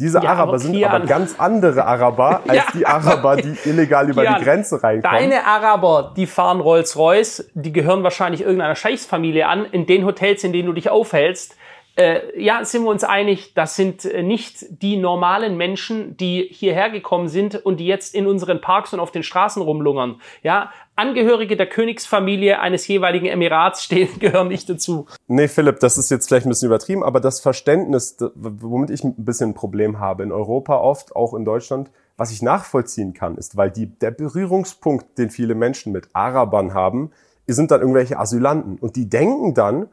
Diese ja, Araber sind aber ganz andere Araber als ja, die Araber, die illegal über Kian, die Grenze reinkommen. Deine Araber, die fahren Rolls-Royce, die gehören wahrscheinlich irgendeiner Scheichsfamilie an, in den Hotels, in denen du dich aufhältst. Äh, ja, sind wir uns einig, das sind äh, nicht die normalen Menschen, die hierher gekommen sind und die jetzt in unseren Parks und auf den Straßen rumlungern. Ja, Angehörige der Königsfamilie eines jeweiligen Emirats stehen, gehören nicht dazu. Nee, Philipp, das ist jetzt vielleicht ein bisschen übertrieben, aber das Verständnis, womit ich ein bisschen ein Problem habe, in Europa oft, auch in Deutschland, was ich nachvollziehen kann, ist, weil die, der Berührungspunkt, den viele Menschen mit Arabern haben, sind dann irgendwelche Asylanten. Und die denken dann,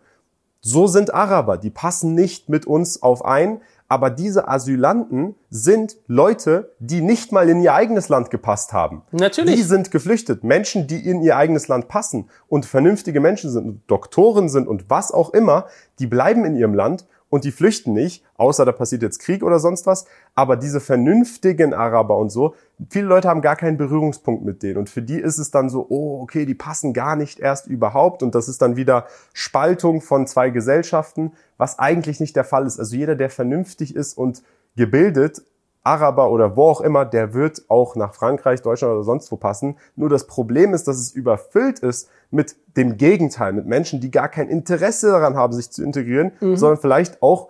so sind Araber, die passen nicht mit uns auf ein, aber diese Asylanten sind Leute, die nicht mal in ihr eigenes Land gepasst haben. Natürlich. Die sind geflüchtet. Menschen, die in ihr eigenes Land passen und vernünftige Menschen sind, Doktoren sind und was auch immer, die bleiben in ihrem Land und die flüchten nicht, außer da passiert jetzt Krieg oder sonst was. Aber diese vernünftigen Araber und so, viele Leute haben gar keinen Berührungspunkt mit denen. Und für die ist es dann so, oh, okay, die passen gar nicht erst überhaupt. Und das ist dann wieder Spaltung von zwei Gesellschaften, was eigentlich nicht der Fall ist. Also jeder, der vernünftig ist und gebildet, Araber oder wo auch immer, der wird auch nach Frankreich, Deutschland oder sonst wo passen. Nur das Problem ist, dass es überfüllt ist mit dem Gegenteil, mit Menschen, die gar kein Interesse daran haben, sich zu integrieren, mhm. sondern vielleicht auch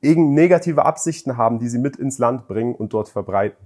irgend negative Absichten haben, die sie mit ins Land bringen und dort verbreiten.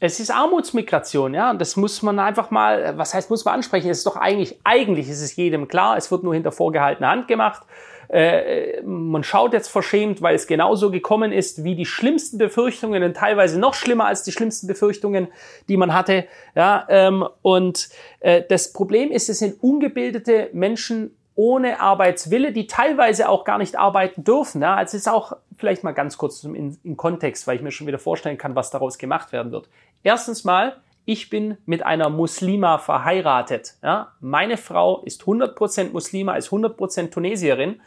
Es ist Armutsmigration, ja, und das muss man einfach mal, was heißt, muss man ansprechen? Es ist doch eigentlich, eigentlich ist es jedem klar, es wird nur hinter vorgehaltener Hand gemacht. Äh, man schaut jetzt verschämt, weil es genauso gekommen ist wie die schlimmsten Befürchtungen und teilweise noch schlimmer als die schlimmsten Befürchtungen, die man hatte. Ja, ähm, und äh, das Problem ist, es sind ungebildete Menschen ohne Arbeitswille, die teilweise auch gar nicht arbeiten dürfen. Ja, also es ist auch vielleicht mal ganz kurz in, in Kontext, weil ich mir schon wieder vorstellen kann, was daraus gemacht werden wird. Erstens mal, ich bin mit einer Muslima verheiratet. Ja? Meine Frau ist 100% Muslima, ist 100% Tunesierin.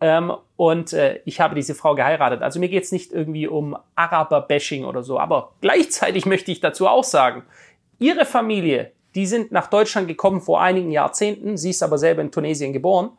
Ähm, und äh, ich habe diese Frau geheiratet. Also mir geht es nicht irgendwie um Araber-Bashing oder so. Aber gleichzeitig möchte ich dazu auch sagen, ihre Familie die sind nach Deutschland gekommen vor einigen Jahrzehnten. Sie ist aber selber in Tunesien geboren.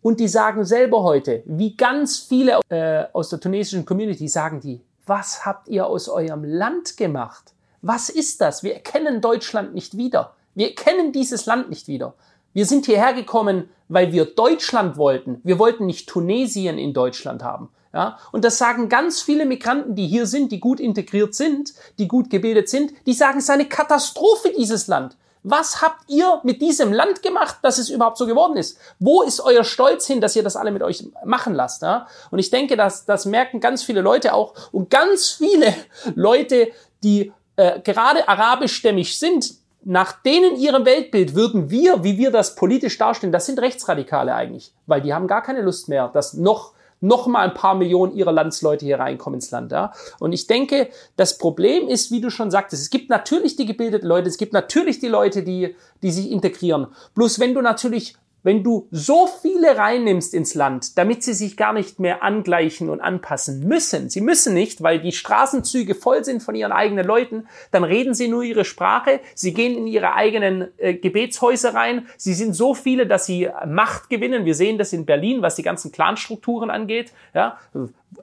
Und die sagen selber heute, wie ganz viele äh, aus der tunesischen Community sagen die, was habt ihr aus eurem Land gemacht? Was ist das? Wir erkennen Deutschland nicht wieder. Wir erkennen dieses Land nicht wieder. Wir sind hierher gekommen, weil wir Deutschland wollten. Wir wollten nicht Tunesien in Deutschland haben. Ja, und das sagen ganz viele Migranten, die hier sind, die gut integriert sind, die gut gebildet sind, die sagen, es ist eine Katastrophe, dieses Land. Was habt ihr mit diesem Land gemacht, dass es überhaupt so geworden ist? Wo ist euer Stolz hin, dass ihr das alle mit euch machen lasst? Ja? Und ich denke, dass das merken ganz viele Leute auch und ganz viele Leute, die äh, gerade arabischstämmig sind, nach denen ihrem Weltbild würden wir, wie wir das politisch darstellen, das sind Rechtsradikale eigentlich, weil die haben gar keine Lust mehr, das noch noch mal ein paar Millionen ihrer Landsleute hier reinkommen ins Land. Ja? Und ich denke, das Problem ist, wie du schon sagtest, es gibt natürlich die gebildeten Leute, es gibt natürlich die Leute, die, die sich integrieren. Bloß wenn du natürlich wenn du so viele reinnimmst ins Land, damit sie sich gar nicht mehr angleichen und anpassen müssen, sie müssen nicht, weil die Straßenzüge voll sind von ihren eigenen Leuten, dann reden sie nur ihre Sprache, sie gehen in ihre eigenen äh, Gebetshäuser rein, sie sind so viele, dass sie Macht gewinnen. Wir sehen das in Berlin, was die ganzen Clanstrukturen angeht. Ja,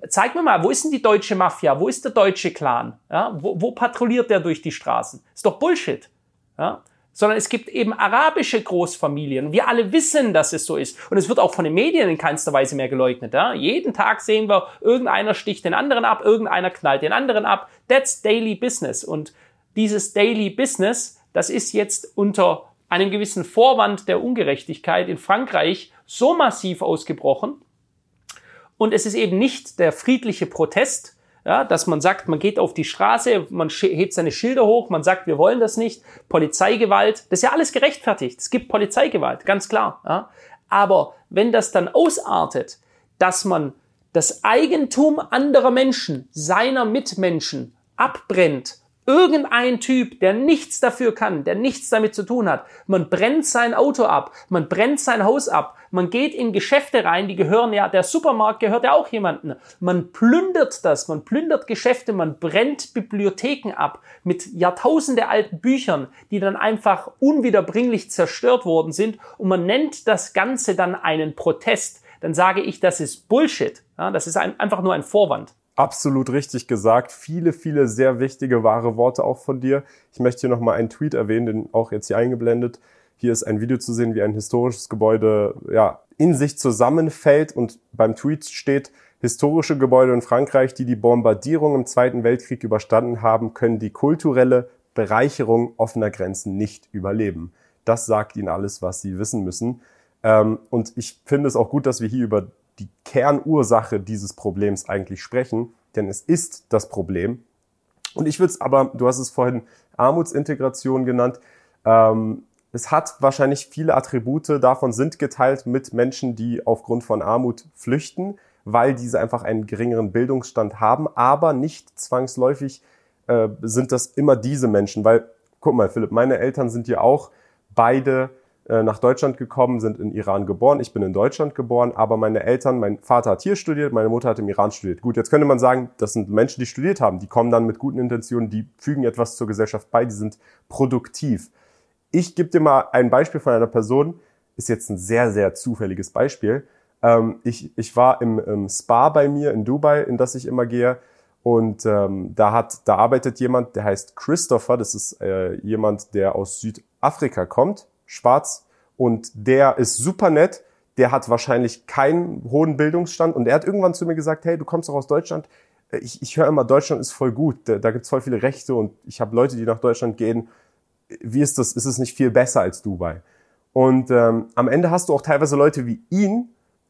zeig mir mal, wo ist denn die deutsche Mafia? Wo ist der deutsche Clan? Ja, wo, wo patrouilliert der durch die Straßen? Ist doch Bullshit. Ja? Sondern es gibt eben arabische Großfamilien. Wir alle wissen, dass es so ist. Und es wird auch von den Medien in keinster Weise mehr geleugnet. Ja? Jeden Tag sehen wir, irgendeiner sticht den anderen ab, irgendeiner knallt den anderen ab. That's daily business. Und dieses daily business, das ist jetzt unter einem gewissen Vorwand der Ungerechtigkeit in Frankreich so massiv ausgebrochen. Und es ist eben nicht der friedliche Protest, ja, dass man sagt, man geht auf die Straße, man hebt seine Schilder hoch, man sagt, wir wollen das nicht, Polizeigewalt, das ist ja alles gerechtfertigt. Es gibt Polizeigewalt, ganz klar. Ja. Aber wenn das dann ausartet, dass man das Eigentum anderer Menschen, seiner Mitmenschen abbrennt, Irgendein Typ, der nichts dafür kann, der nichts damit zu tun hat. Man brennt sein Auto ab, man brennt sein Haus ab, man geht in Geschäfte rein, die gehören ja, der Supermarkt gehört ja auch jemandem. Man plündert das, man plündert Geschäfte, man brennt Bibliotheken ab mit Jahrtausende alten Büchern, die dann einfach unwiederbringlich zerstört worden sind und man nennt das Ganze dann einen Protest. Dann sage ich, das ist Bullshit. Ja, das ist ein, einfach nur ein Vorwand. Absolut richtig gesagt. Viele, viele sehr wichtige, wahre Worte auch von dir. Ich möchte hier nochmal einen Tweet erwähnen, den auch jetzt hier eingeblendet. Hier ist ein Video zu sehen, wie ein historisches Gebäude ja, in sich zusammenfällt und beim Tweet steht, historische Gebäude in Frankreich, die die Bombardierung im Zweiten Weltkrieg überstanden haben, können die kulturelle Bereicherung offener Grenzen nicht überleben. Das sagt ihnen alles, was sie wissen müssen. Ähm, und ich finde es auch gut, dass wir hier über die Kernursache dieses Problems eigentlich sprechen, denn es ist das Problem. Und ich würde es aber, du hast es vorhin Armutsintegration genannt, ähm, es hat wahrscheinlich viele Attribute davon sind geteilt mit Menschen, die aufgrund von Armut flüchten, weil diese einfach einen geringeren Bildungsstand haben, aber nicht zwangsläufig äh, sind das immer diese Menschen, weil, guck mal, Philipp, meine Eltern sind ja auch beide nach Deutschland gekommen, sind in Iran geboren. Ich bin in Deutschland geboren, aber meine Eltern, mein Vater hat hier studiert, meine Mutter hat im Iran studiert. Gut, jetzt könnte man sagen, das sind Menschen, die studiert haben, die kommen dann mit guten Intentionen, die fügen etwas zur Gesellschaft bei, die sind produktiv. Ich gebe dir mal ein Beispiel von einer Person, ist jetzt ein sehr, sehr zufälliges Beispiel. Ähm, ich, ich war im, im Spa bei mir in Dubai, in das ich immer gehe. Und ähm, da hat, da arbeitet jemand, der heißt Christopher. Das ist äh, jemand, der aus Südafrika kommt schwarz und der ist super nett, der hat wahrscheinlich keinen hohen Bildungsstand und er hat irgendwann zu mir gesagt, hey, du kommst doch aus Deutschland, äh, ich, ich höre immer, Deutschland ist voll gut, da, da gibt es voll viele Rechte und ich habe Leute, die nach Deutschland gehen. Wie ist das? Ist es nicht viel besser als Dubai? Und ähm, am Ende hast du auch teilweise Leute wie ihn,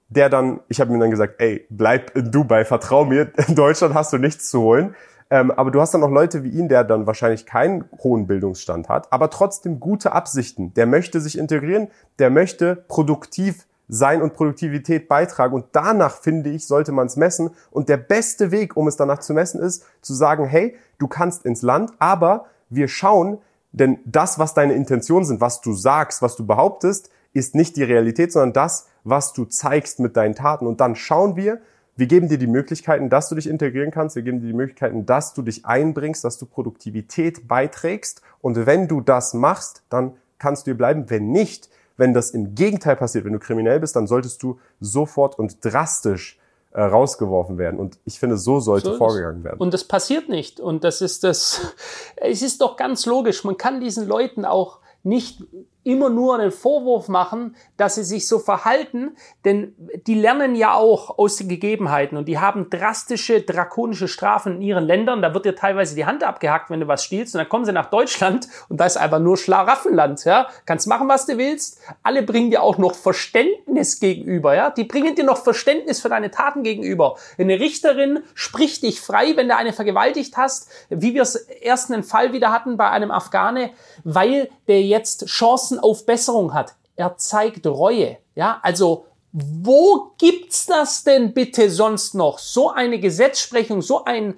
der dann, ich habe ihm dann gesagt, ey, bleib in Dubai, vertrau mir, in Deutschland hast du nichts zu holen. Ähm, aber du hast dann noch Leute wie ihn, der dann wahrscheinlich keinen hohen Bildungsstand hat, aber trotzdem gute Absichten. Der möchte sich integrieren, der möchte produktiv sein und Produktivität beitragen. Und danach, finde ich, sollte man es messen. Und der beste Weg, um es danach zu messen, ist zu sagen, hey, du kannst ins Land, aber wir schauen, denn das, was deine Intentionen sind, was du sagst, was du behauptest, ist nicht die Realität, sondern das, was du zeigst mit deinen Taten. Und dann schauen wir, wir geben dir die Möglichkeiten, dass du dich integrieren kannst. Wir geben dir die Möglichkeiten, dass du dich einbringst, dass du Produktivität beiträgst. Und wenn du das machst, dann kannst du hier bleiben. Wenn nicht, wenn das im Gegenteil passiert, wenn du kriminell bist, dann solltest du sofort und drastisch äh, rausgeworfen werden. Und ich finde, so sollte so vorgegangen werden. Und das passiert nicht. Und das ist das, es ist doch ganz logisch. Man kann diesen Leuten auch nicht immer nur einen Vorwurf machen, dass sie sich so verhalten, denn die lernen ja auch aus den Gegebenheiten und die haben drastische, drakonische Strafen in ihren Ländern. Da wird dir teilweise die Hand abgehackt, wenn du was stiehlst und dann kommen sie nach Deutschland und da ist einfach nur Schlaraffenland, ja. Kannst machen, was du willst. Alle bringen dir auch noch Verständnis gegenüber, ja. Die bringen dir noch Verständnis für deine Taten gegenüber. Eine Richterin spricht dich frei, wenn du eine vergewaltigt hast, wie wir es erst einen Fall wieder hatten bei einem Afghane, weil der jetzt Chancen Chancen auf Besserung hat. Er zeigt Reue. Ja, also wo gibt's das denn bitte sonst noch? So eine Gesetzsprechung, so ein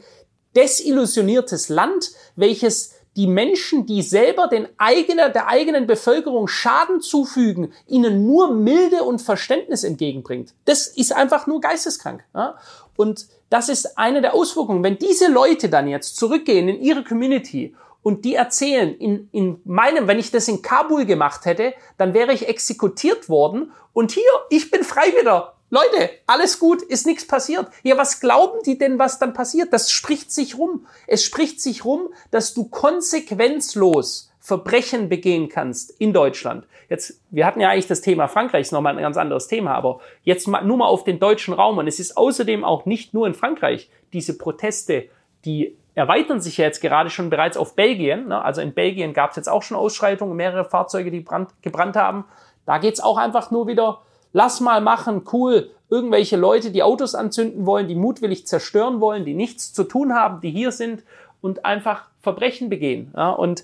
desillusioniertes Land, welches die Menschen, die selber den eigenen, der eigenen Bevölkerung Schaden zufügen, ihnen nur Milde und Verständnis entgegenbringt. Das ist einfach nur geisteskrank. Ja? Und das ist eine der Auswirkungen. Wenn diese Leute dann jetzt zurückgehen in ihre Community und die erzählen, in, in meinem, wenn ich das in Kabul gemacht hätte, dann wäre ich exekutiert worden und hier, ich bin frei wieder. Leute, alles gut, ist nichts passiert. Ja, was glauben die denn, was dann passiert? Das spricht sich rum. Es spricht sich rum, dass du konsequenzlos Verbrechen begehen kannst in Deutschland. Jetzt, wir hatten ja eigentlich das Thema Frankreich, ist nochmal ein ganz anderes Thema, aber jetzt mal, nur mal auf den deutschen Raum. Und es ist außerdem auch nicht nur in Frankreich diese Proteste, die erweitern sich ja jetzt gerade schon bereits auf Belgien. Ne? Also in Belgien gab es jetzt auch schon Ausschreitungen, mehrere Fahrzeuge, die brand, gebrannt haben. Da geht's auch einfach nur wieder, lass mal machen, cool. Irgendwelche Leute, die Autos anzünden wollen, die mutwillig zerstören wollen, die nichts zu tun haben, die hier sind und einfach Verbrechen begehen. Ja? Und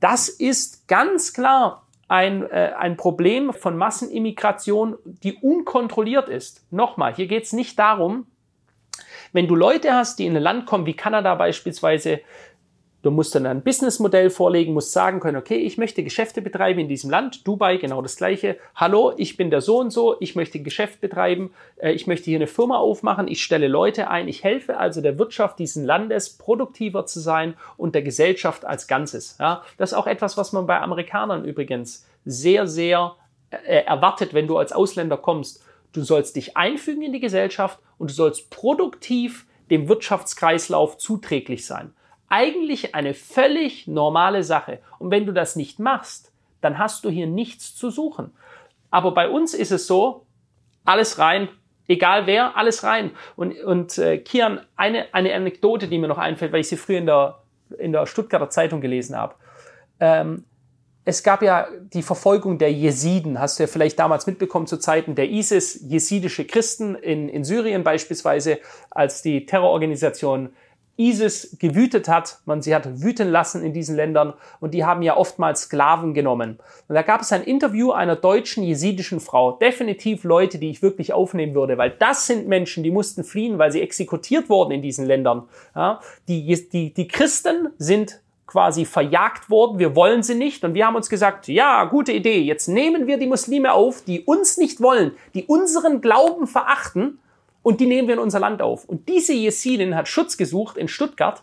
das ist ganz klar ein, äh, ein Problem von Massenimmigration, die unkontrolliert ist. Nochmal, hier geht's nicht darum, wenn du Leute hast, die in ein Land kommen, wie Kanada beispielsweise, Du musst dann ein Businessmodell vorlegen, musst sagen können, okay, ich möchte Geschäfte betreiben in diesem Land, Dubai, genau das gleiche. Hallo, ich bin der so und so, ich möchte Geschäft betreiben, äh, ich möchte hier eine Firma aufmachen, ich stelle Leute ein, ich helfe also der Wirtschaft diesen Landes produktiver zu sein und der Gesellschaft als Ganzes. Ja, das ist auch etwas, was man bei Amerikanern übrigens sehr, sehr äh, erwartet, wenn du als Ausländer kommst. Du sollst dich einfügen in die Gesellschaft und du sollst produktiv dem Wirtschaftskreislauf zuträglich sein. Eigentlich eine völlig normale Sache. Und wenn du das nicht machst, dann hast du hier nichts zu suchen. Aber bei uns ist es so, alles rein, egal wer, alles rein. Und, und äh, Kian, eine, eine Anekdote, die mir noch einfällt, weil ich sie früher in der, in der Stuttgarter Zeitung gelesen habe. Ähm, es gab ja die Verfolgung der Jesiden, hast du ja vielleicht damals mitbekommen zu Zeiten der ISIS, jesidische Christen in, in Syrien beispielsweise, als die Terrororganisation ISIS gewütet hat, man sie hat wüten lassen in diesen Ländern und die haben ja oftmals Sklaven genommen. Und da gab es ein Interview einer deutschen jesidischen Frau, definitiv Leute, die ich wirklich aufnehmen würde, weil das sind Menschen, die mussten fliehen, weil sie exekutiert wurden in diesen Ländern. Ja, die, die, die Christen sind quasi verjagt worden, wir wollen sie nicht. Und wir haben uns gesagt, ja, gute Idee, jetzt nehmen wir die Muslime auf, die uns nicht wollen, die unseren Glauben verachten. Und die nehmen wir in unser Land auf. Und diese Jesidin hat Schutz gesucht in Stuttgart.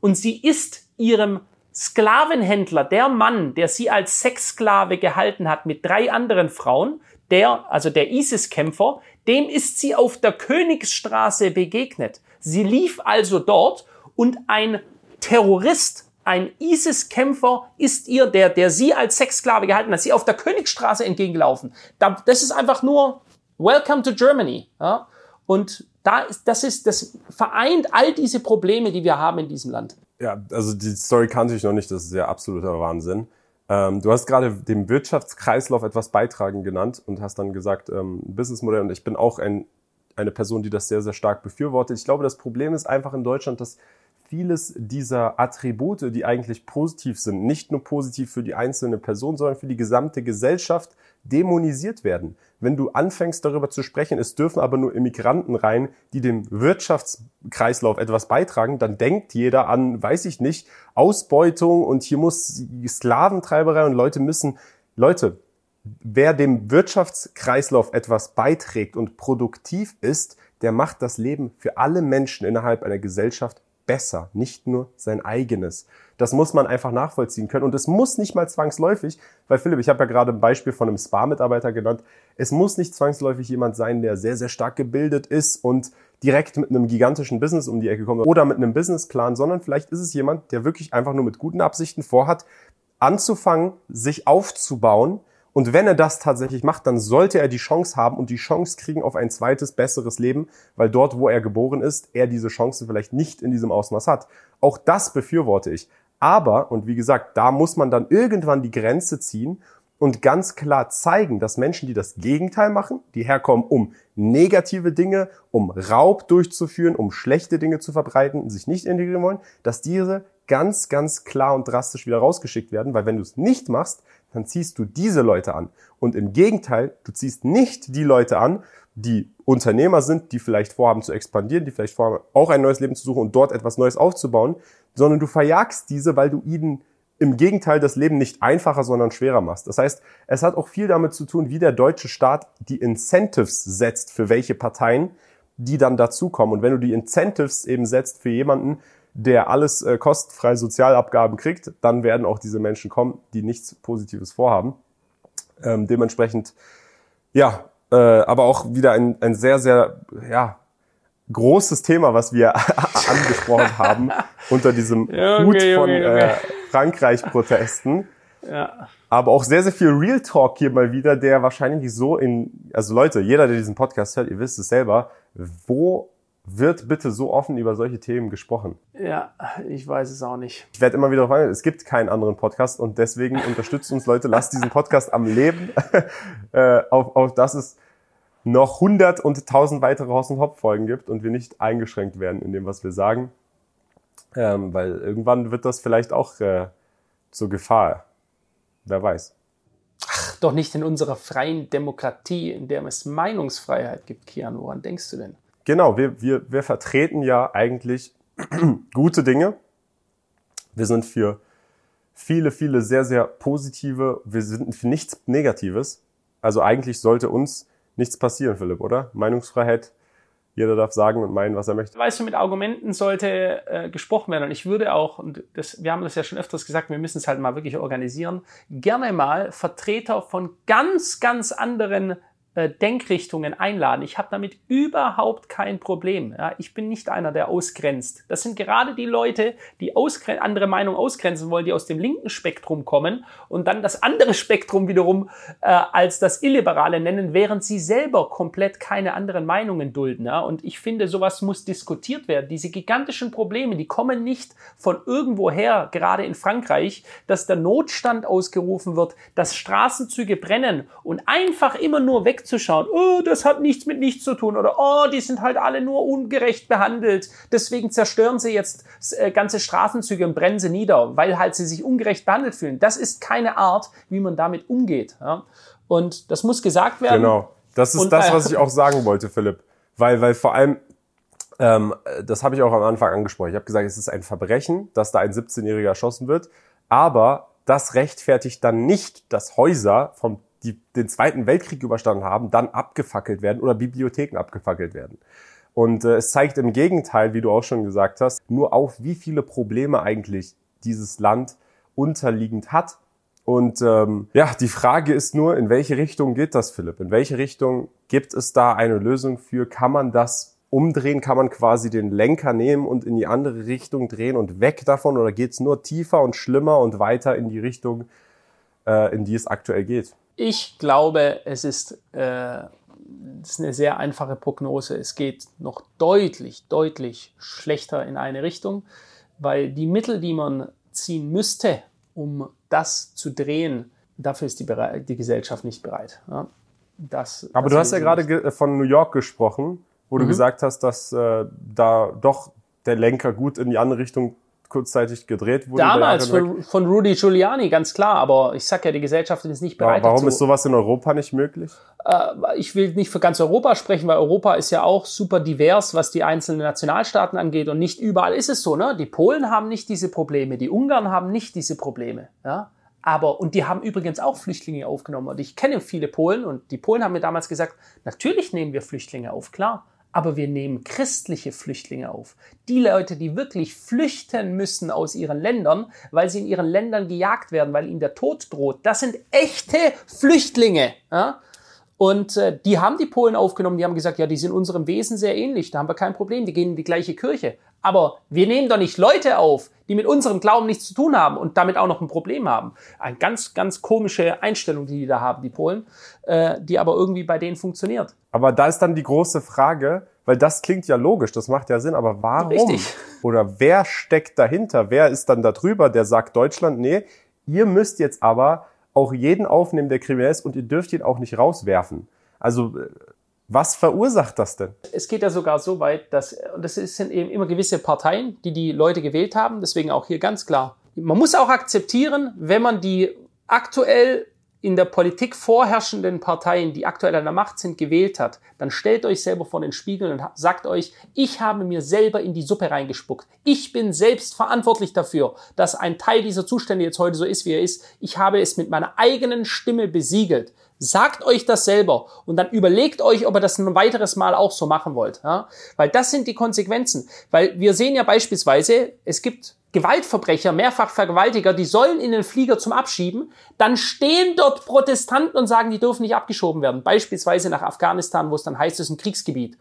Und sie ist ihrem Sklavenhändler, der Mann, der sie als Sexsklave gehalten hat mit drei anderen Frauen, der, also der ISIS-Kämpfer, dem ist sie auf der Königsstraße begegnet. Sie lief also dort und ein Terrorist ein ISIS-Kämpfer ist ihr, der, der sie als Sexsklave gehalten hat, sie auf der Königsstraße entgegengelaufen. Das ist einfach nur Welcome to Germany. Ja? Und da ist, das ist, das vereint all diese Probleme, die wir haben in diesem Land. Ja, also die Story kannte ich noch nicht, das ist ja absoluter Wahnsinn. Ähm, du hast gerade dem Wirtschaftskreislauf etwas beitragen genannt und hast dann gesagt, ähm, Businessmodell. Und ich bin auch ein, eine Person, die das sehr, sehr stark befürwortet. Ich glaube, das Problem ist einfach in Deutschland, dass vieles dieser Attribute, die eigentlich positiv sind, nicht nur positiv für die einzelne Person, sondern für die gesamte Gesellschaft dämonisiert werden. Wenn du anfängst darüber zu sprechen, es dürfen aber nur Immigranten rein, die dem Wirtschaftskreislauf etwas beitragen, dann denkt jeder an, weiß ich nicht, Ausbeutung und hier muss Sklaventreiberei und Leute müssen, Leute, wer dem Wirtschaftskreislauf etwas beiträgt und produktiv ist, der macht das Leben für alle Menschen innerhalb einer Gesellschaft besser, nicht nur sein eigenes. Das muss man einfach nachvollziehen können. Und es muss nicht mal zwangsläufig, weil Philipp, ich habe ja gerade ein Beispiel von einem Spa-Mitarbeiter genannt, es muss nicht zwangsläufig jemand sein, der sehr, sehr stark gebildet ist und direkt mit einem gigantischen Business um die Ecke kommt oder mit einem Businessplan, sondern vielleicht ist es jemand, der wirklich einfach nur mit guten Absichten vorhat, anzufangen, sich aufzubauen, und wenn er das tatsächlich macht, dann sollte er die Chance haben und die Chance kriegen auf ein zweites, besseres Leben, weil dort, wo er geboren ist, er diese Chance vielleicht nicht in diesem Ausmaß hat. Auch das befürworte ich. Aber, und wie gesagt, da muss man dann irgendwann die Grenze ziehen und ganz klar zeigen, dass Menschen, die das Gegenteil machen, die herkommen, um negative Dinge, um Raub durchzuführen, um schlechte Dinge zu verbreiten, sich nicht integrieren wollen, dass diese ganz, ganz klar und drastisch wieder rausgeschickt werden, weil wenn du es nicht machst, dann ziehst du diese Leute an. Und im Gegenteil, du ziehst nicht die Leute an, die Unternehmer sind, die vielleicht vorhaben zu expandieren, die vielleicht vorhaben, auch ein neues Leben zu suchen und dort etwas Neues aufzubauen, sondern du verjagst diese, weil du ihnen im Gegenteil das Leben nicht einfacher, sondern schwerer machst. Das heißt, es hat auch viel damit zu tun, wie der deutsche Staat die Incentives setzt für welche Parteien, die dann dazukommen. Und wenn du die Incentives eben setzt für jemanden, der alles äh, kostenfrei Sozialabgaben kriegt, dann werden auch diese Menschen kommen, die nichts Positives vorhaben. Ähm, dementsprechend, ja, äh, aber auch wieder ein, ein sehr, sehr, ja, großes Thema, was wir angesprochen haben unter diesem Junge, Hut von äh, Frankreich-Protesten. Ja. Aber auch sehr, sehr viel Real Talk hier mal wieder, der wahrscheinlich so in, also Leute, jeder, der diesen Podcast hört, ihr wisst es selber, wo wird bitte so offen über solche Themen gesprochen? Ja, ich weiß es auch nicht. Ich werde immer wieder darauf es gibt keinen anderen Podcast und deswegen unterstützt uns Leute, lasst diesen Podcast am Leben, äh, auf, auf dass es noch hundert und tausend weitere Haus- und Hop-Folgen gibt und wir nicht eingeschränkt werden in dem, was wir sagen. Ähm, weil irgendwann wird das vielleicht auch äh, zur Gefahr. Wer weiß. Ach, doch nicht in unserer freien Demokratie, in der es Meinungsfreiheit gibt, Kian. Woran denkst du denn? Genau, wir, wir, wir vertreten ja eigentlich gute Dinge. Wir sind für viele, viele sehr, sehr positive, wir sind für nichts Negatives. Also eigentlich sollte uns nichts passieren, Philipp, oder? Meinungsfreiheit, jeder darf sagen und meinen, was er möchte. Weißt du, mit Argumenten sollte äh, gesprochen werden. Und ich würde auch, und das, wir haben das ja schon öfters gesagt, wir müssen es halt mal wirklich organisieren, gerne mal Vertreter von ganz, ganz anderen äh, Denkrichtungen einladen. Ich habe damit überhaupt kein Problem. Ja, ich bin nicht einer, der ausgrenzt. Das sind gerade die Leute, die andere Meinung ausgrenzen wollen, die aus dem linken Spektrum kommen und dann das andere Spektrum wiederum äh, als das Illiberale nennen, während sie selber komplett keine anderen Meinungen dulden. Ja? Und ich finde, sowas muss diskutiert werden. Diese gigantischen Probleme, die kommen nicht von irgendwoher, gerade in Frankreich, dass der Notstand ausgerufen wird, dass Straßenzüge brennen und einfach immer nur weg wegzuschauen, oh, das hat nichts mit nichts zu tun oder oh, die sind halt alle nur ungerecht behandelt, deswegen zerstören sie jetzt äh, ganze Straßenzüge und brennen sie nieder, weil halt sie sich ungerecht behandelt fühlen. Das ist keine Art, wie man damit umgeht. Ja? Und das muss gesagt werden. Genau, das ist und, das, was ich auch sagen wollte, Philipp. Weil, weil vor allem, ähm, das habe ich auch am Anfang angesprochen. Ich habe gesagt, es ist ein Verbrechen, dass da ein 17-Jähriger erschossen wird. Aber das rechtfertigt dann nicht, dass Häuser vom die den Zweiten Weltkrieg überstanden haben, dann abgefackelt werden oder Bibliotheken abgefackelt werden. Und äh, es zeigt im Gegenteil, wie du auch schon gesagt hast, nur auf, wie viele Probleme eigentlich dieses Land unterliegend hat. Und ähm, ja, die Frage ist nur, in welche Richtung geht das, Philipp? In welche Richtung gibt es da eine Lösung für? Kann man das umdrehen? Kann man quasi den Lenker nehmen und in die andere Richtung drehen und weg davon? Oder geht es nur tiefer und schlimmer und weiter in die Richtung, äh, in die es aktuell geht? Ich glaube, es ist, äh, ist eine sehr einfache Prognose. Es geht noch deutlich, deutlich schlechter in eine Richtung, weil die Mittel, die man ziehen müsste, um das zu drehen, dafür ist die, die Gesellschaft nicht bereit. Ja, das, Aber das du hast ja gerade von New York gesprochen, wo mhm. du gesagt hast, dass äh, da doch der Lenker gut in die andere Richtung kurzzeitig gedreht wurde. Damals von, von, Rudy Giuliani, ganz klar, aber ich sag ja, die Gesellschaft ist nicht bereit. Ja, warum dazu. ist sowas in Europa nicht möglich? Äh, ich will nicht für ganz Europa sprechen, weil Europa ist ja auch super divers, was die einzelnen Nationalstaaten angeht und nicht überall ist es so. Ne? Die Polen haben nicht diese Probleme, die Ungarn haben nicht diese Probleme. Ja? Aber, und die haben übrigens auch Flüchtlinge aufgenommen. Und ich kenne viele Polen und die Polen haben mir damals gesagt, natürlich nehmen wir Flüchtlinge auf, klar aber wir nehmen christliche Flüchtlinge auf. Die Leute, die wirklich flüchten müssen aus ihren Ländern, weil sie in ihren Ländern gejagt werden, weil ihnen der Tod droht. Das sind echte Flüchtlinge. Ja? Und äh, die haben die Polen aufgenommen, die haben gesagt, ja, die sind unserem Wesen sehr ähnlich, da haben wir kein Problem, die gehen in die gleiche Kirche. Aber wir nehmen doch nicht Leute auf, die mit unserem Glauben nichts zu tun haben und damit auch noch ein Problem haben. Eine ganz, ganz komische Einstellung, die die da haben, die Polen, äh, die aber irgendwie bei denen funktioniert. Aber da ist dann die große Frage, weil das klingt ja logisch, das macht ja Sinn, aber warum? Richtig. Oder wer steckt dahinter? Wer ist dann da drüber, der sagt Deutschland, nee, ihr müsst jetzt aber auch jeden aufnehmen, der kriminell ist und ihr dürft ihn auch nicht rauswerfen. Also äh, was verursacht das denn? Es geht ja sogar so weit, dass, und das sind eben immer gewisse Parteien, die die Leute gewählt haben, deswegen auch hier ganz klar. Man muss auch akzeptieren, wenn man die aktuell in der Politik vorherrschenden Parteien, die aktuell an der Macht sind, gewählt hat, dann stellt euch selber vor den Spiegel und sagt euch, ich habe mir selber in die Suppe reingespuckt. Ich bin selbst verantwortlich dafür, dass ein Teil dieser Zustände jetzt heute so ist, wie er ist. Ich habe es mit meiner eigenen Stimme besiegelt. Sagt euch das selber und dann überlegt euch, ob ihr das ein weiteres Mal auch so machen wollt. Ja? Weil das sind die Konsequenzen. Weil wir sehen ja beispielsweise, es gibt Gewaltverbrecher, Mehrfachvergewaltiger, die sollen in den Flieger zum Abschieben, dann stehen dort Protestanten und sagen, die dürfen nicht abgeschoben werden. Beispielsweise nach Afghanistan, wo es dann heißt, es ist ein Kriegsgebiet.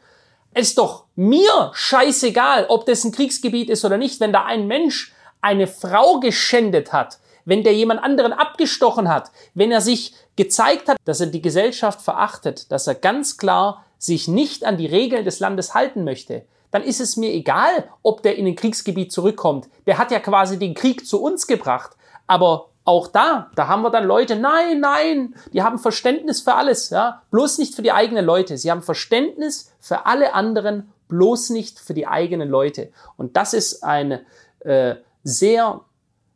Es ist doch mir scheißegal, ob das ein Kriegsgebiet ist oder nicht, wenn da ein Mensch eine Frau geschändet hat, wenn der jemand anderen abgestochen hat, wenn er sich gezeigt hat, dass er die Gesellschaft verachtet, dass er ganz klar sich nicht an die Regeln des Landes halten möchte, dann ist es mir egal, ob der in ein Kriegsgebiet zurückkommt. Der hat ja quasi den Krieg zu uns gebracht. Aber auch da, da haben wir dann Leute, nein, nein, die haben Verständnis für alles, ja, bloß nicht für die eigenen Leute. Sie haben Verständnis für alle anderen, bloß nicht für die eigenen Leute. Und das ist eine äh, sehr,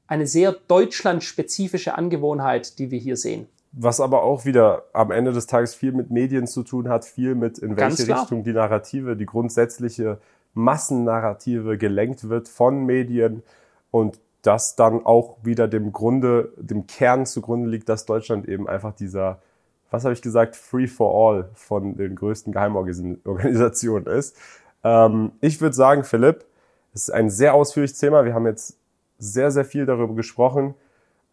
eine sehr deutschlandspezifische Angewohnheit, die wir hier sehen. Was aber auch wieder am Ende des Tages viel mit Medien zu tun hat, viel mit in welche Richtung die Narrative, die grundsätzliche Massennarrative gelenkt wird von Medien und das dann auch wieder dem Grunde, dem Kern zugrunde liegt, dass Deutschland eben einfach dieser, was habe ich gesagt, Free for All von den größten Geheimorganisationen ist. Ähm, ich würde sagen, Philipp, es ist ein sehr ausführliches Thema. Wir haben jetzt sehr, sehr viel darüber gesprochen.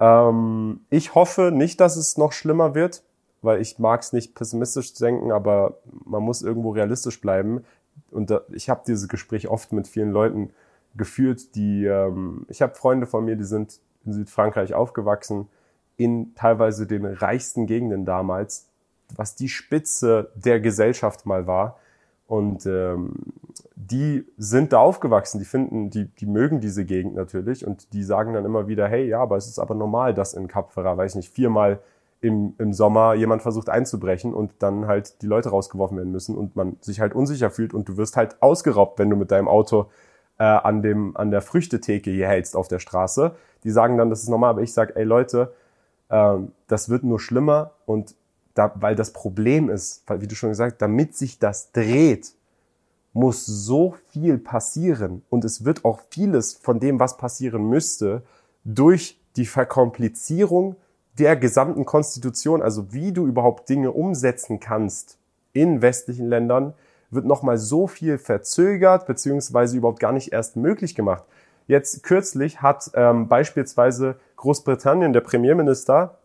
Ähm, ich hoffe nicht, dass es noch schlimmer wird, weil ich mag es nicht pessimistisch denken, aber man muss irgendwo realistisch bleiben. Und da, ich habe dieses Gespräch oft mit vielen Leuten geführt, die ähm, ich habe Freunde von mir, die sind in Südfrankreich aufgewachsen, in teilweise den reichsten Gegenden damals, was die Spitze der Gesellschaft mal war. Und ähm, die sind da aufgewachsen, die finden, die, die mögen diese Gegend natürlich und die sagen dann immer wieder, hey, ja, aber es ist aber normal, dass in Cap Ferrat, weiß nicht, viermal im, im Sommer jemand versucht einzubrechen und dann halt die Leute rausgeworfen werden müssen und man sich halt unsicher fühlt und du wirst halt ausgeraubt, wenn du mit deinem Auto äh, an, dem, an der Früchtetheke hier hältst auf der Straße. Die sagen dann, das ist normal, aber ich sage, ey Leute, äh, das wird nur schlimmer und da, weil das Problem ist, wie du schon gesagt hast, damit sich das dreht, muss so viel passieren und es wird auch vieles von dem, was passieren müsste, durch die Verkomplizierung der gesamten Konstitution, also wie du überhaupt Dinge umsetzen kannst in westlichen Ländern, wird nochmal so viel verzögert beziehungsweise überhaupt gar nicht erst möglich gemacht. Jetzt kürzlich hat ähm, beispielsweise Großbritannien, der Premierminister,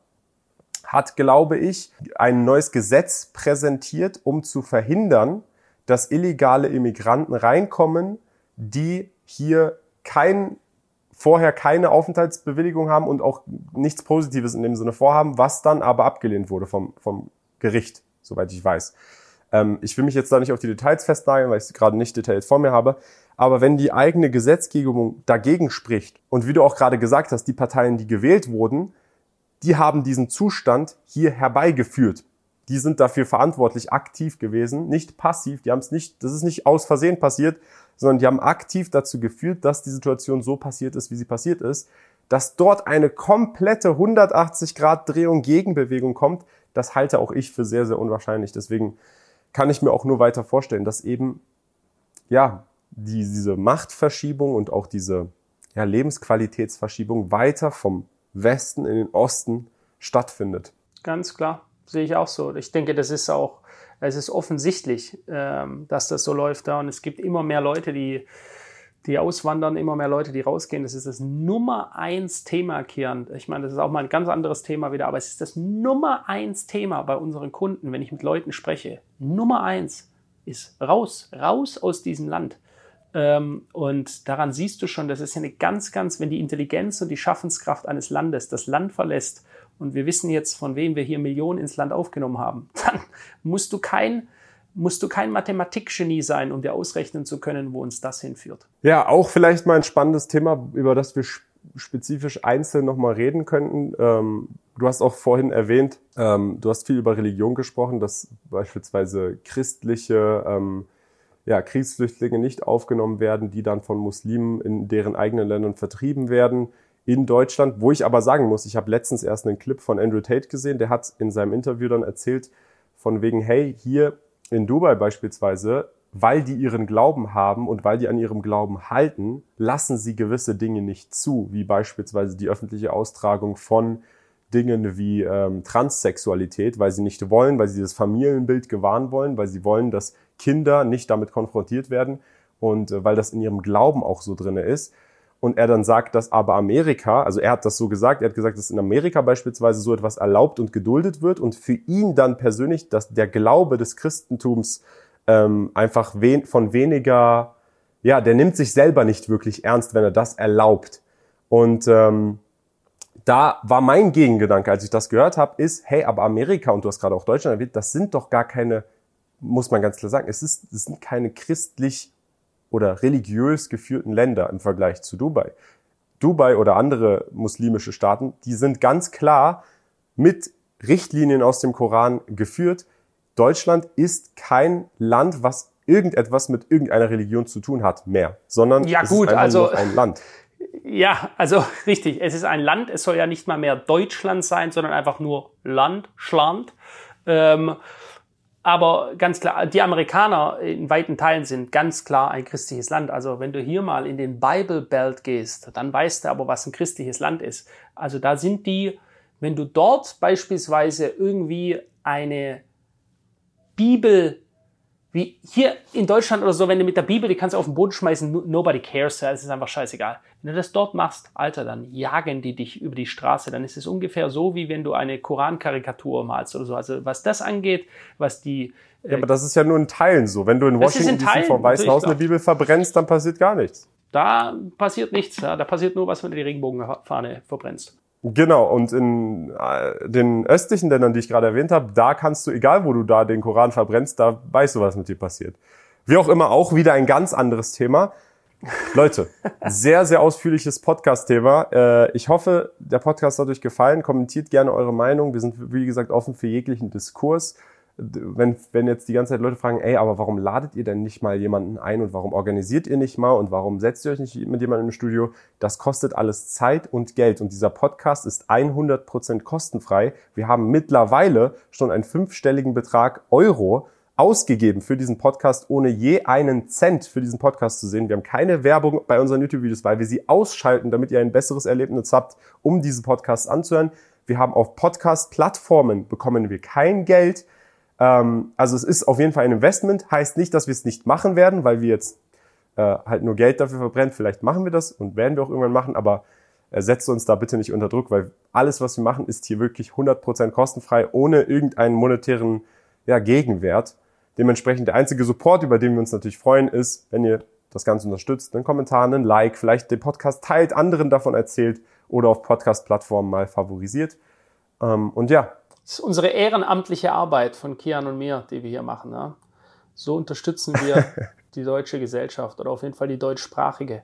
hat, glaube ich, ein neues Gesetz präsentiert, um zu verhindern, dass illegale Immigranten reinkommen, die hier kein, vorher keine Aufenthaltsbewilligung haben und auch nichts Positives in dem Sinne vorhaben, was dann aber abgelehnt wurde vom, vom Gericht, soweit ich weiß. Ähm, ich will mich jetzt da nicht auf die Details festnageln, weil ich gerade nicht Details vor mir habe. Aber wenn die eigene Gesetzgebung dagegen spricht und wie du auch gerade gesagt hast, die Parteien, die gewählt wurden, die haben diesen Zustand hier herbeigeführt. Die sind dafür verantwortlich aktiv gewesen, nicht passiv. Die haben es nicht, das ist nicht aus Versehen passiert, sondern die haben aktiv dazu geführt, dass die Situation so passiert ist, wie sie passiert ist. Dass dort eine komplette 180 Grad Drehung Gegenbewegung kommt, das halte auch ich für sehr, sehr unwahrscheinlich. Deswegen kann ich mir auch nur weiter vorstellen, dass eben, ja, die, diese Machtverschiebung und auch diese ja, Lebensqualitätsverschiebung weiter vom Westen in den Osten stattfindet. Ganz klar, sehe ich auch so. Ich denke, das ist auch, es ist offensichtlich, ähm, dass das so läuft da und es gibt immer mehr Leute, die, die auswandern, immer mehr Leute, die rausgehen. Das ist das Nummer eins Thema, Kian. Ich meine, das ist auch mal ein ganz anderes Thema wieder, aber es ist das Nummer eins Thema bei unseren Kunden, wenn ich mit Leuten spreche. Nummer eins ist raus, raus aus diesem Land. Ähm, und daran siehst du schon, das ist ja eine ganz, ganz, wenn die Intelligenz und die Schaffenskraft eines Landes das Land verlässt, und wir wissen jetzt, von wem wir hier Millionen ins Land aufgenommen haben, dann musst du kein, musst du kein Mathematikgenie sein, um dir ausrechnen zu können, wo uns das hinführt. Ja, auch vielleicht mal ein spannendes Thema, über das wir spezifisch einzeln nochmal reden könnten. Ähm, du hast auch vorhin erwähnt, ähm, du hast viel über Religion gesprochen, dass beispielsweise christliche ähm, ja, Kriegsflüchtlinge nicht aufgenommen werden, die dann von Muslimen in deren eigenen Ländern vertrieben werden in Deutschland, wo ich aber sagen muss, ich habe letztens erst einen Clip von Andrew Tate gesehen, der hat in seinem Interview dann erzählt, von wegen, hey, hier in Dubai beispielsweise, weil die ihren Glauben haben und weil die an ihrem Glauben halten, lassen sie gewisse Dinge nicht zu, wie beispielsweise die öffentliche Austragung von Dingen wie ähm, Transsexualität, weil sie nicht wollen, weil sie das Familienbild gewahren wollen, weil sie wollen, dass Kinder nicht damit konfrontiert werden und äh, weil das in ihrem Glauben auch so drinne ist. Und er dann sagt, dass aber Amerika, also er hat das so gesagt, er hat gesagt, dass in Amerika beispielsweise so etwas erlaubt und geduldet wird und für ihn dann persönlich, dass der Glaube des Christentums ähm, einfach wen, von weniger, ja, der nimmt sich selber nicht wirklich ernst, wenn er das erlaubt. Und ähm, da war mein Gegengedanke, als ich das gehört habe, ist, hey, aber Amerika und du hast gerade auch Deutschland erwähnt, das sind doch gar keine muss man ganz klar sagen, es, ist, es sind keine christlich oder religiös geführten Länder im Vergleich zu Dubai. Dubai oder andere muslimische Staaten, die sind ganz klar mit Richtlinien aus dem Koran geführt. Deutschland ist kein Land, was irgendetwas mit irgendeiner Religion zu tun hat mehr, sondern ja, es gut, ist einfach also, nur ein Land. Ja, also richtig. Es ist ein Land. Es soll ja nicht mal mehr Deutschland sein, sondern einfach nur Land, Schland. Ähm, aber ganz klar, die Amerikaner in weiten Teilen sind ganz klar ein christliches Land. Also wenn du hier mal in den Bible Belt gehst, dann weißt du aber, was ein christliches Land ist. Also da sind die, wenn du dort beispielsweise irgendwie eine Bibel wie hier in Deutschland oder so, wenn du mit der Bibel, die kannst du auf den Boden schmeißen, nobody cares, es ist einfach scheißegal. Wenn du das dort machst, Alter, dann jagen die dich über die Straße, dann ist es ungefähr so, wie wenn du eine Korankarikatur malst oder so. Also was das angeht, was die... Äh, ja, aber das ist ja nur in Teilen so. Wenn du in Washington DC vor Weißen Haus eine Bibel verbrennst, dann passiert gar nichts. Da passiert nichts, ja. da passiert nur was, wenn du die Regenbogenfahne verbrennst. Genau, und in äh, den östlichen Ländern, die ich gerade erwähnt habe, da kannst du, egal wo du da den Koran verbrennst, da weißt du, was mit dir passiert. Wie auch immer, auch wieder ein ganz anderes Thema. Leute, sehr, sehr ausführliches Podcast-Thema. Äh, ich hoffe, der Podcast hat euch gefallen. Kommentiert gerne eure Meinung. Wir sind, wie gesagt, offen für jeglichen Diskurs wenn, wenn jetzt die ganze Zeit Leute fragen, ey, aber warum ladet ihr denn nicht mal jemanden ein und warum organisiert ihr nicht mal und warum setzt ihr euch nicht mit jemandem im Studio? Das kostet alles Zeit und Geld und dieser Podcast ist 100% kostenfrei. Wir haben mittlerweile schon einen fünfstelligen Betrag Euro ausgegeben für diesen Podcast, ohne je einen Cent für diesen Podcast zu sehen. Wir haben keine Werbung bei unseren YouTube-Videos, weil wir sie ausschalten, damit ihr ein besseres Erlebnis habt, um diese Podcasts anzuhören. Wir haben auf Podcast-Plattformen bekommen wir kein Geld. Ähm, also es ist auf jeden Fall ein Investment, heißt nicht, dass wir es nicht machen werden, weil wir jetzt äh, halt nur Geld dafür verbrennen. Vielleicht machen wir das und werden wir auch irgendwann machen, aber äh, setzt uns da bitte nicht unter Druck, weil alles, was wir machen, ist hier wirklich 100% kostenfrei, ohne irgendeinen monetären ja, Gegenwert. Dementsprechend der einzige Support, über den wir uns natürlich freuen, ist, wenn ihr das Ganze unterstützt, einen Kommentar, einen Like, vielleicht den Podcast teilt, anderen davon erzählt oder auf Podcast-Plattformen mal favorisiert. Ähm, und ja, das ist unsere ehrenamtliche Arbeit von Kian und mir, die wir hier machen. Ja. So unterstützen wir die deutsche Gesellschaft oder auf jeden Fall die deutschsprachige.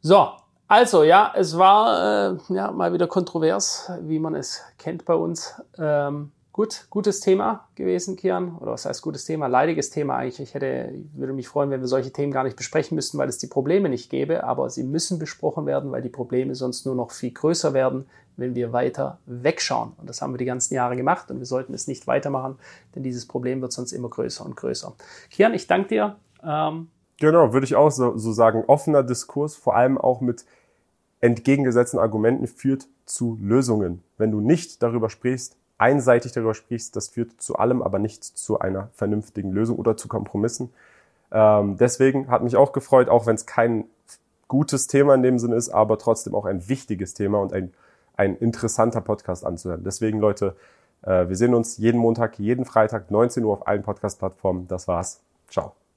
So, Also ja, es war äh, ja mal wieder kontrovers, wie man es kennt bei uns. Ähm, gut, gutes Thema gewesen, Kian. Oder was heißt gutes Thema? Leidiges Thema eigentlich. Ich hätte, würde mich freuen, wenn wir solche Themen gar nicht besprechen müssten, weil es die Probleme nicht gäbe. Aber sie müssen besprochen werden, weil die Probleme sonst nur noch viel größer werden, wenn wir weiter wegschauen. Und das haben wir die ganzen Jahre gemacht und wir sollten es nicht weitermachen, denn dieses Problem wird sonst immer größer und größer. Kian, ich danke dir. Ähm, genau, würde ich auch so, so sagen. Offener Diskurs, vor allem auch mit entgegengesetzten Argumenten, führt zu Lösungen. Wenn du nicht darüber sprichst, einseitig darüber sprichst, das führt zu allem, aber nicht zu einer vernünftigen Lösung oder zu Kompromissen. Ähm, deswegen hat mich auch gefreut, auch wenn es kein gutes Thema in dem Sinne ist, aber trotzdem auch ein wichtiges Thema und ein, ein interessanter Podcast anzuhören. Deswegen, Leute, äh, wir sehen uns jeden Montag, jeden Freitag, 19 Uhr auf allen Podcast-Plattformen. Das war's. Ciao.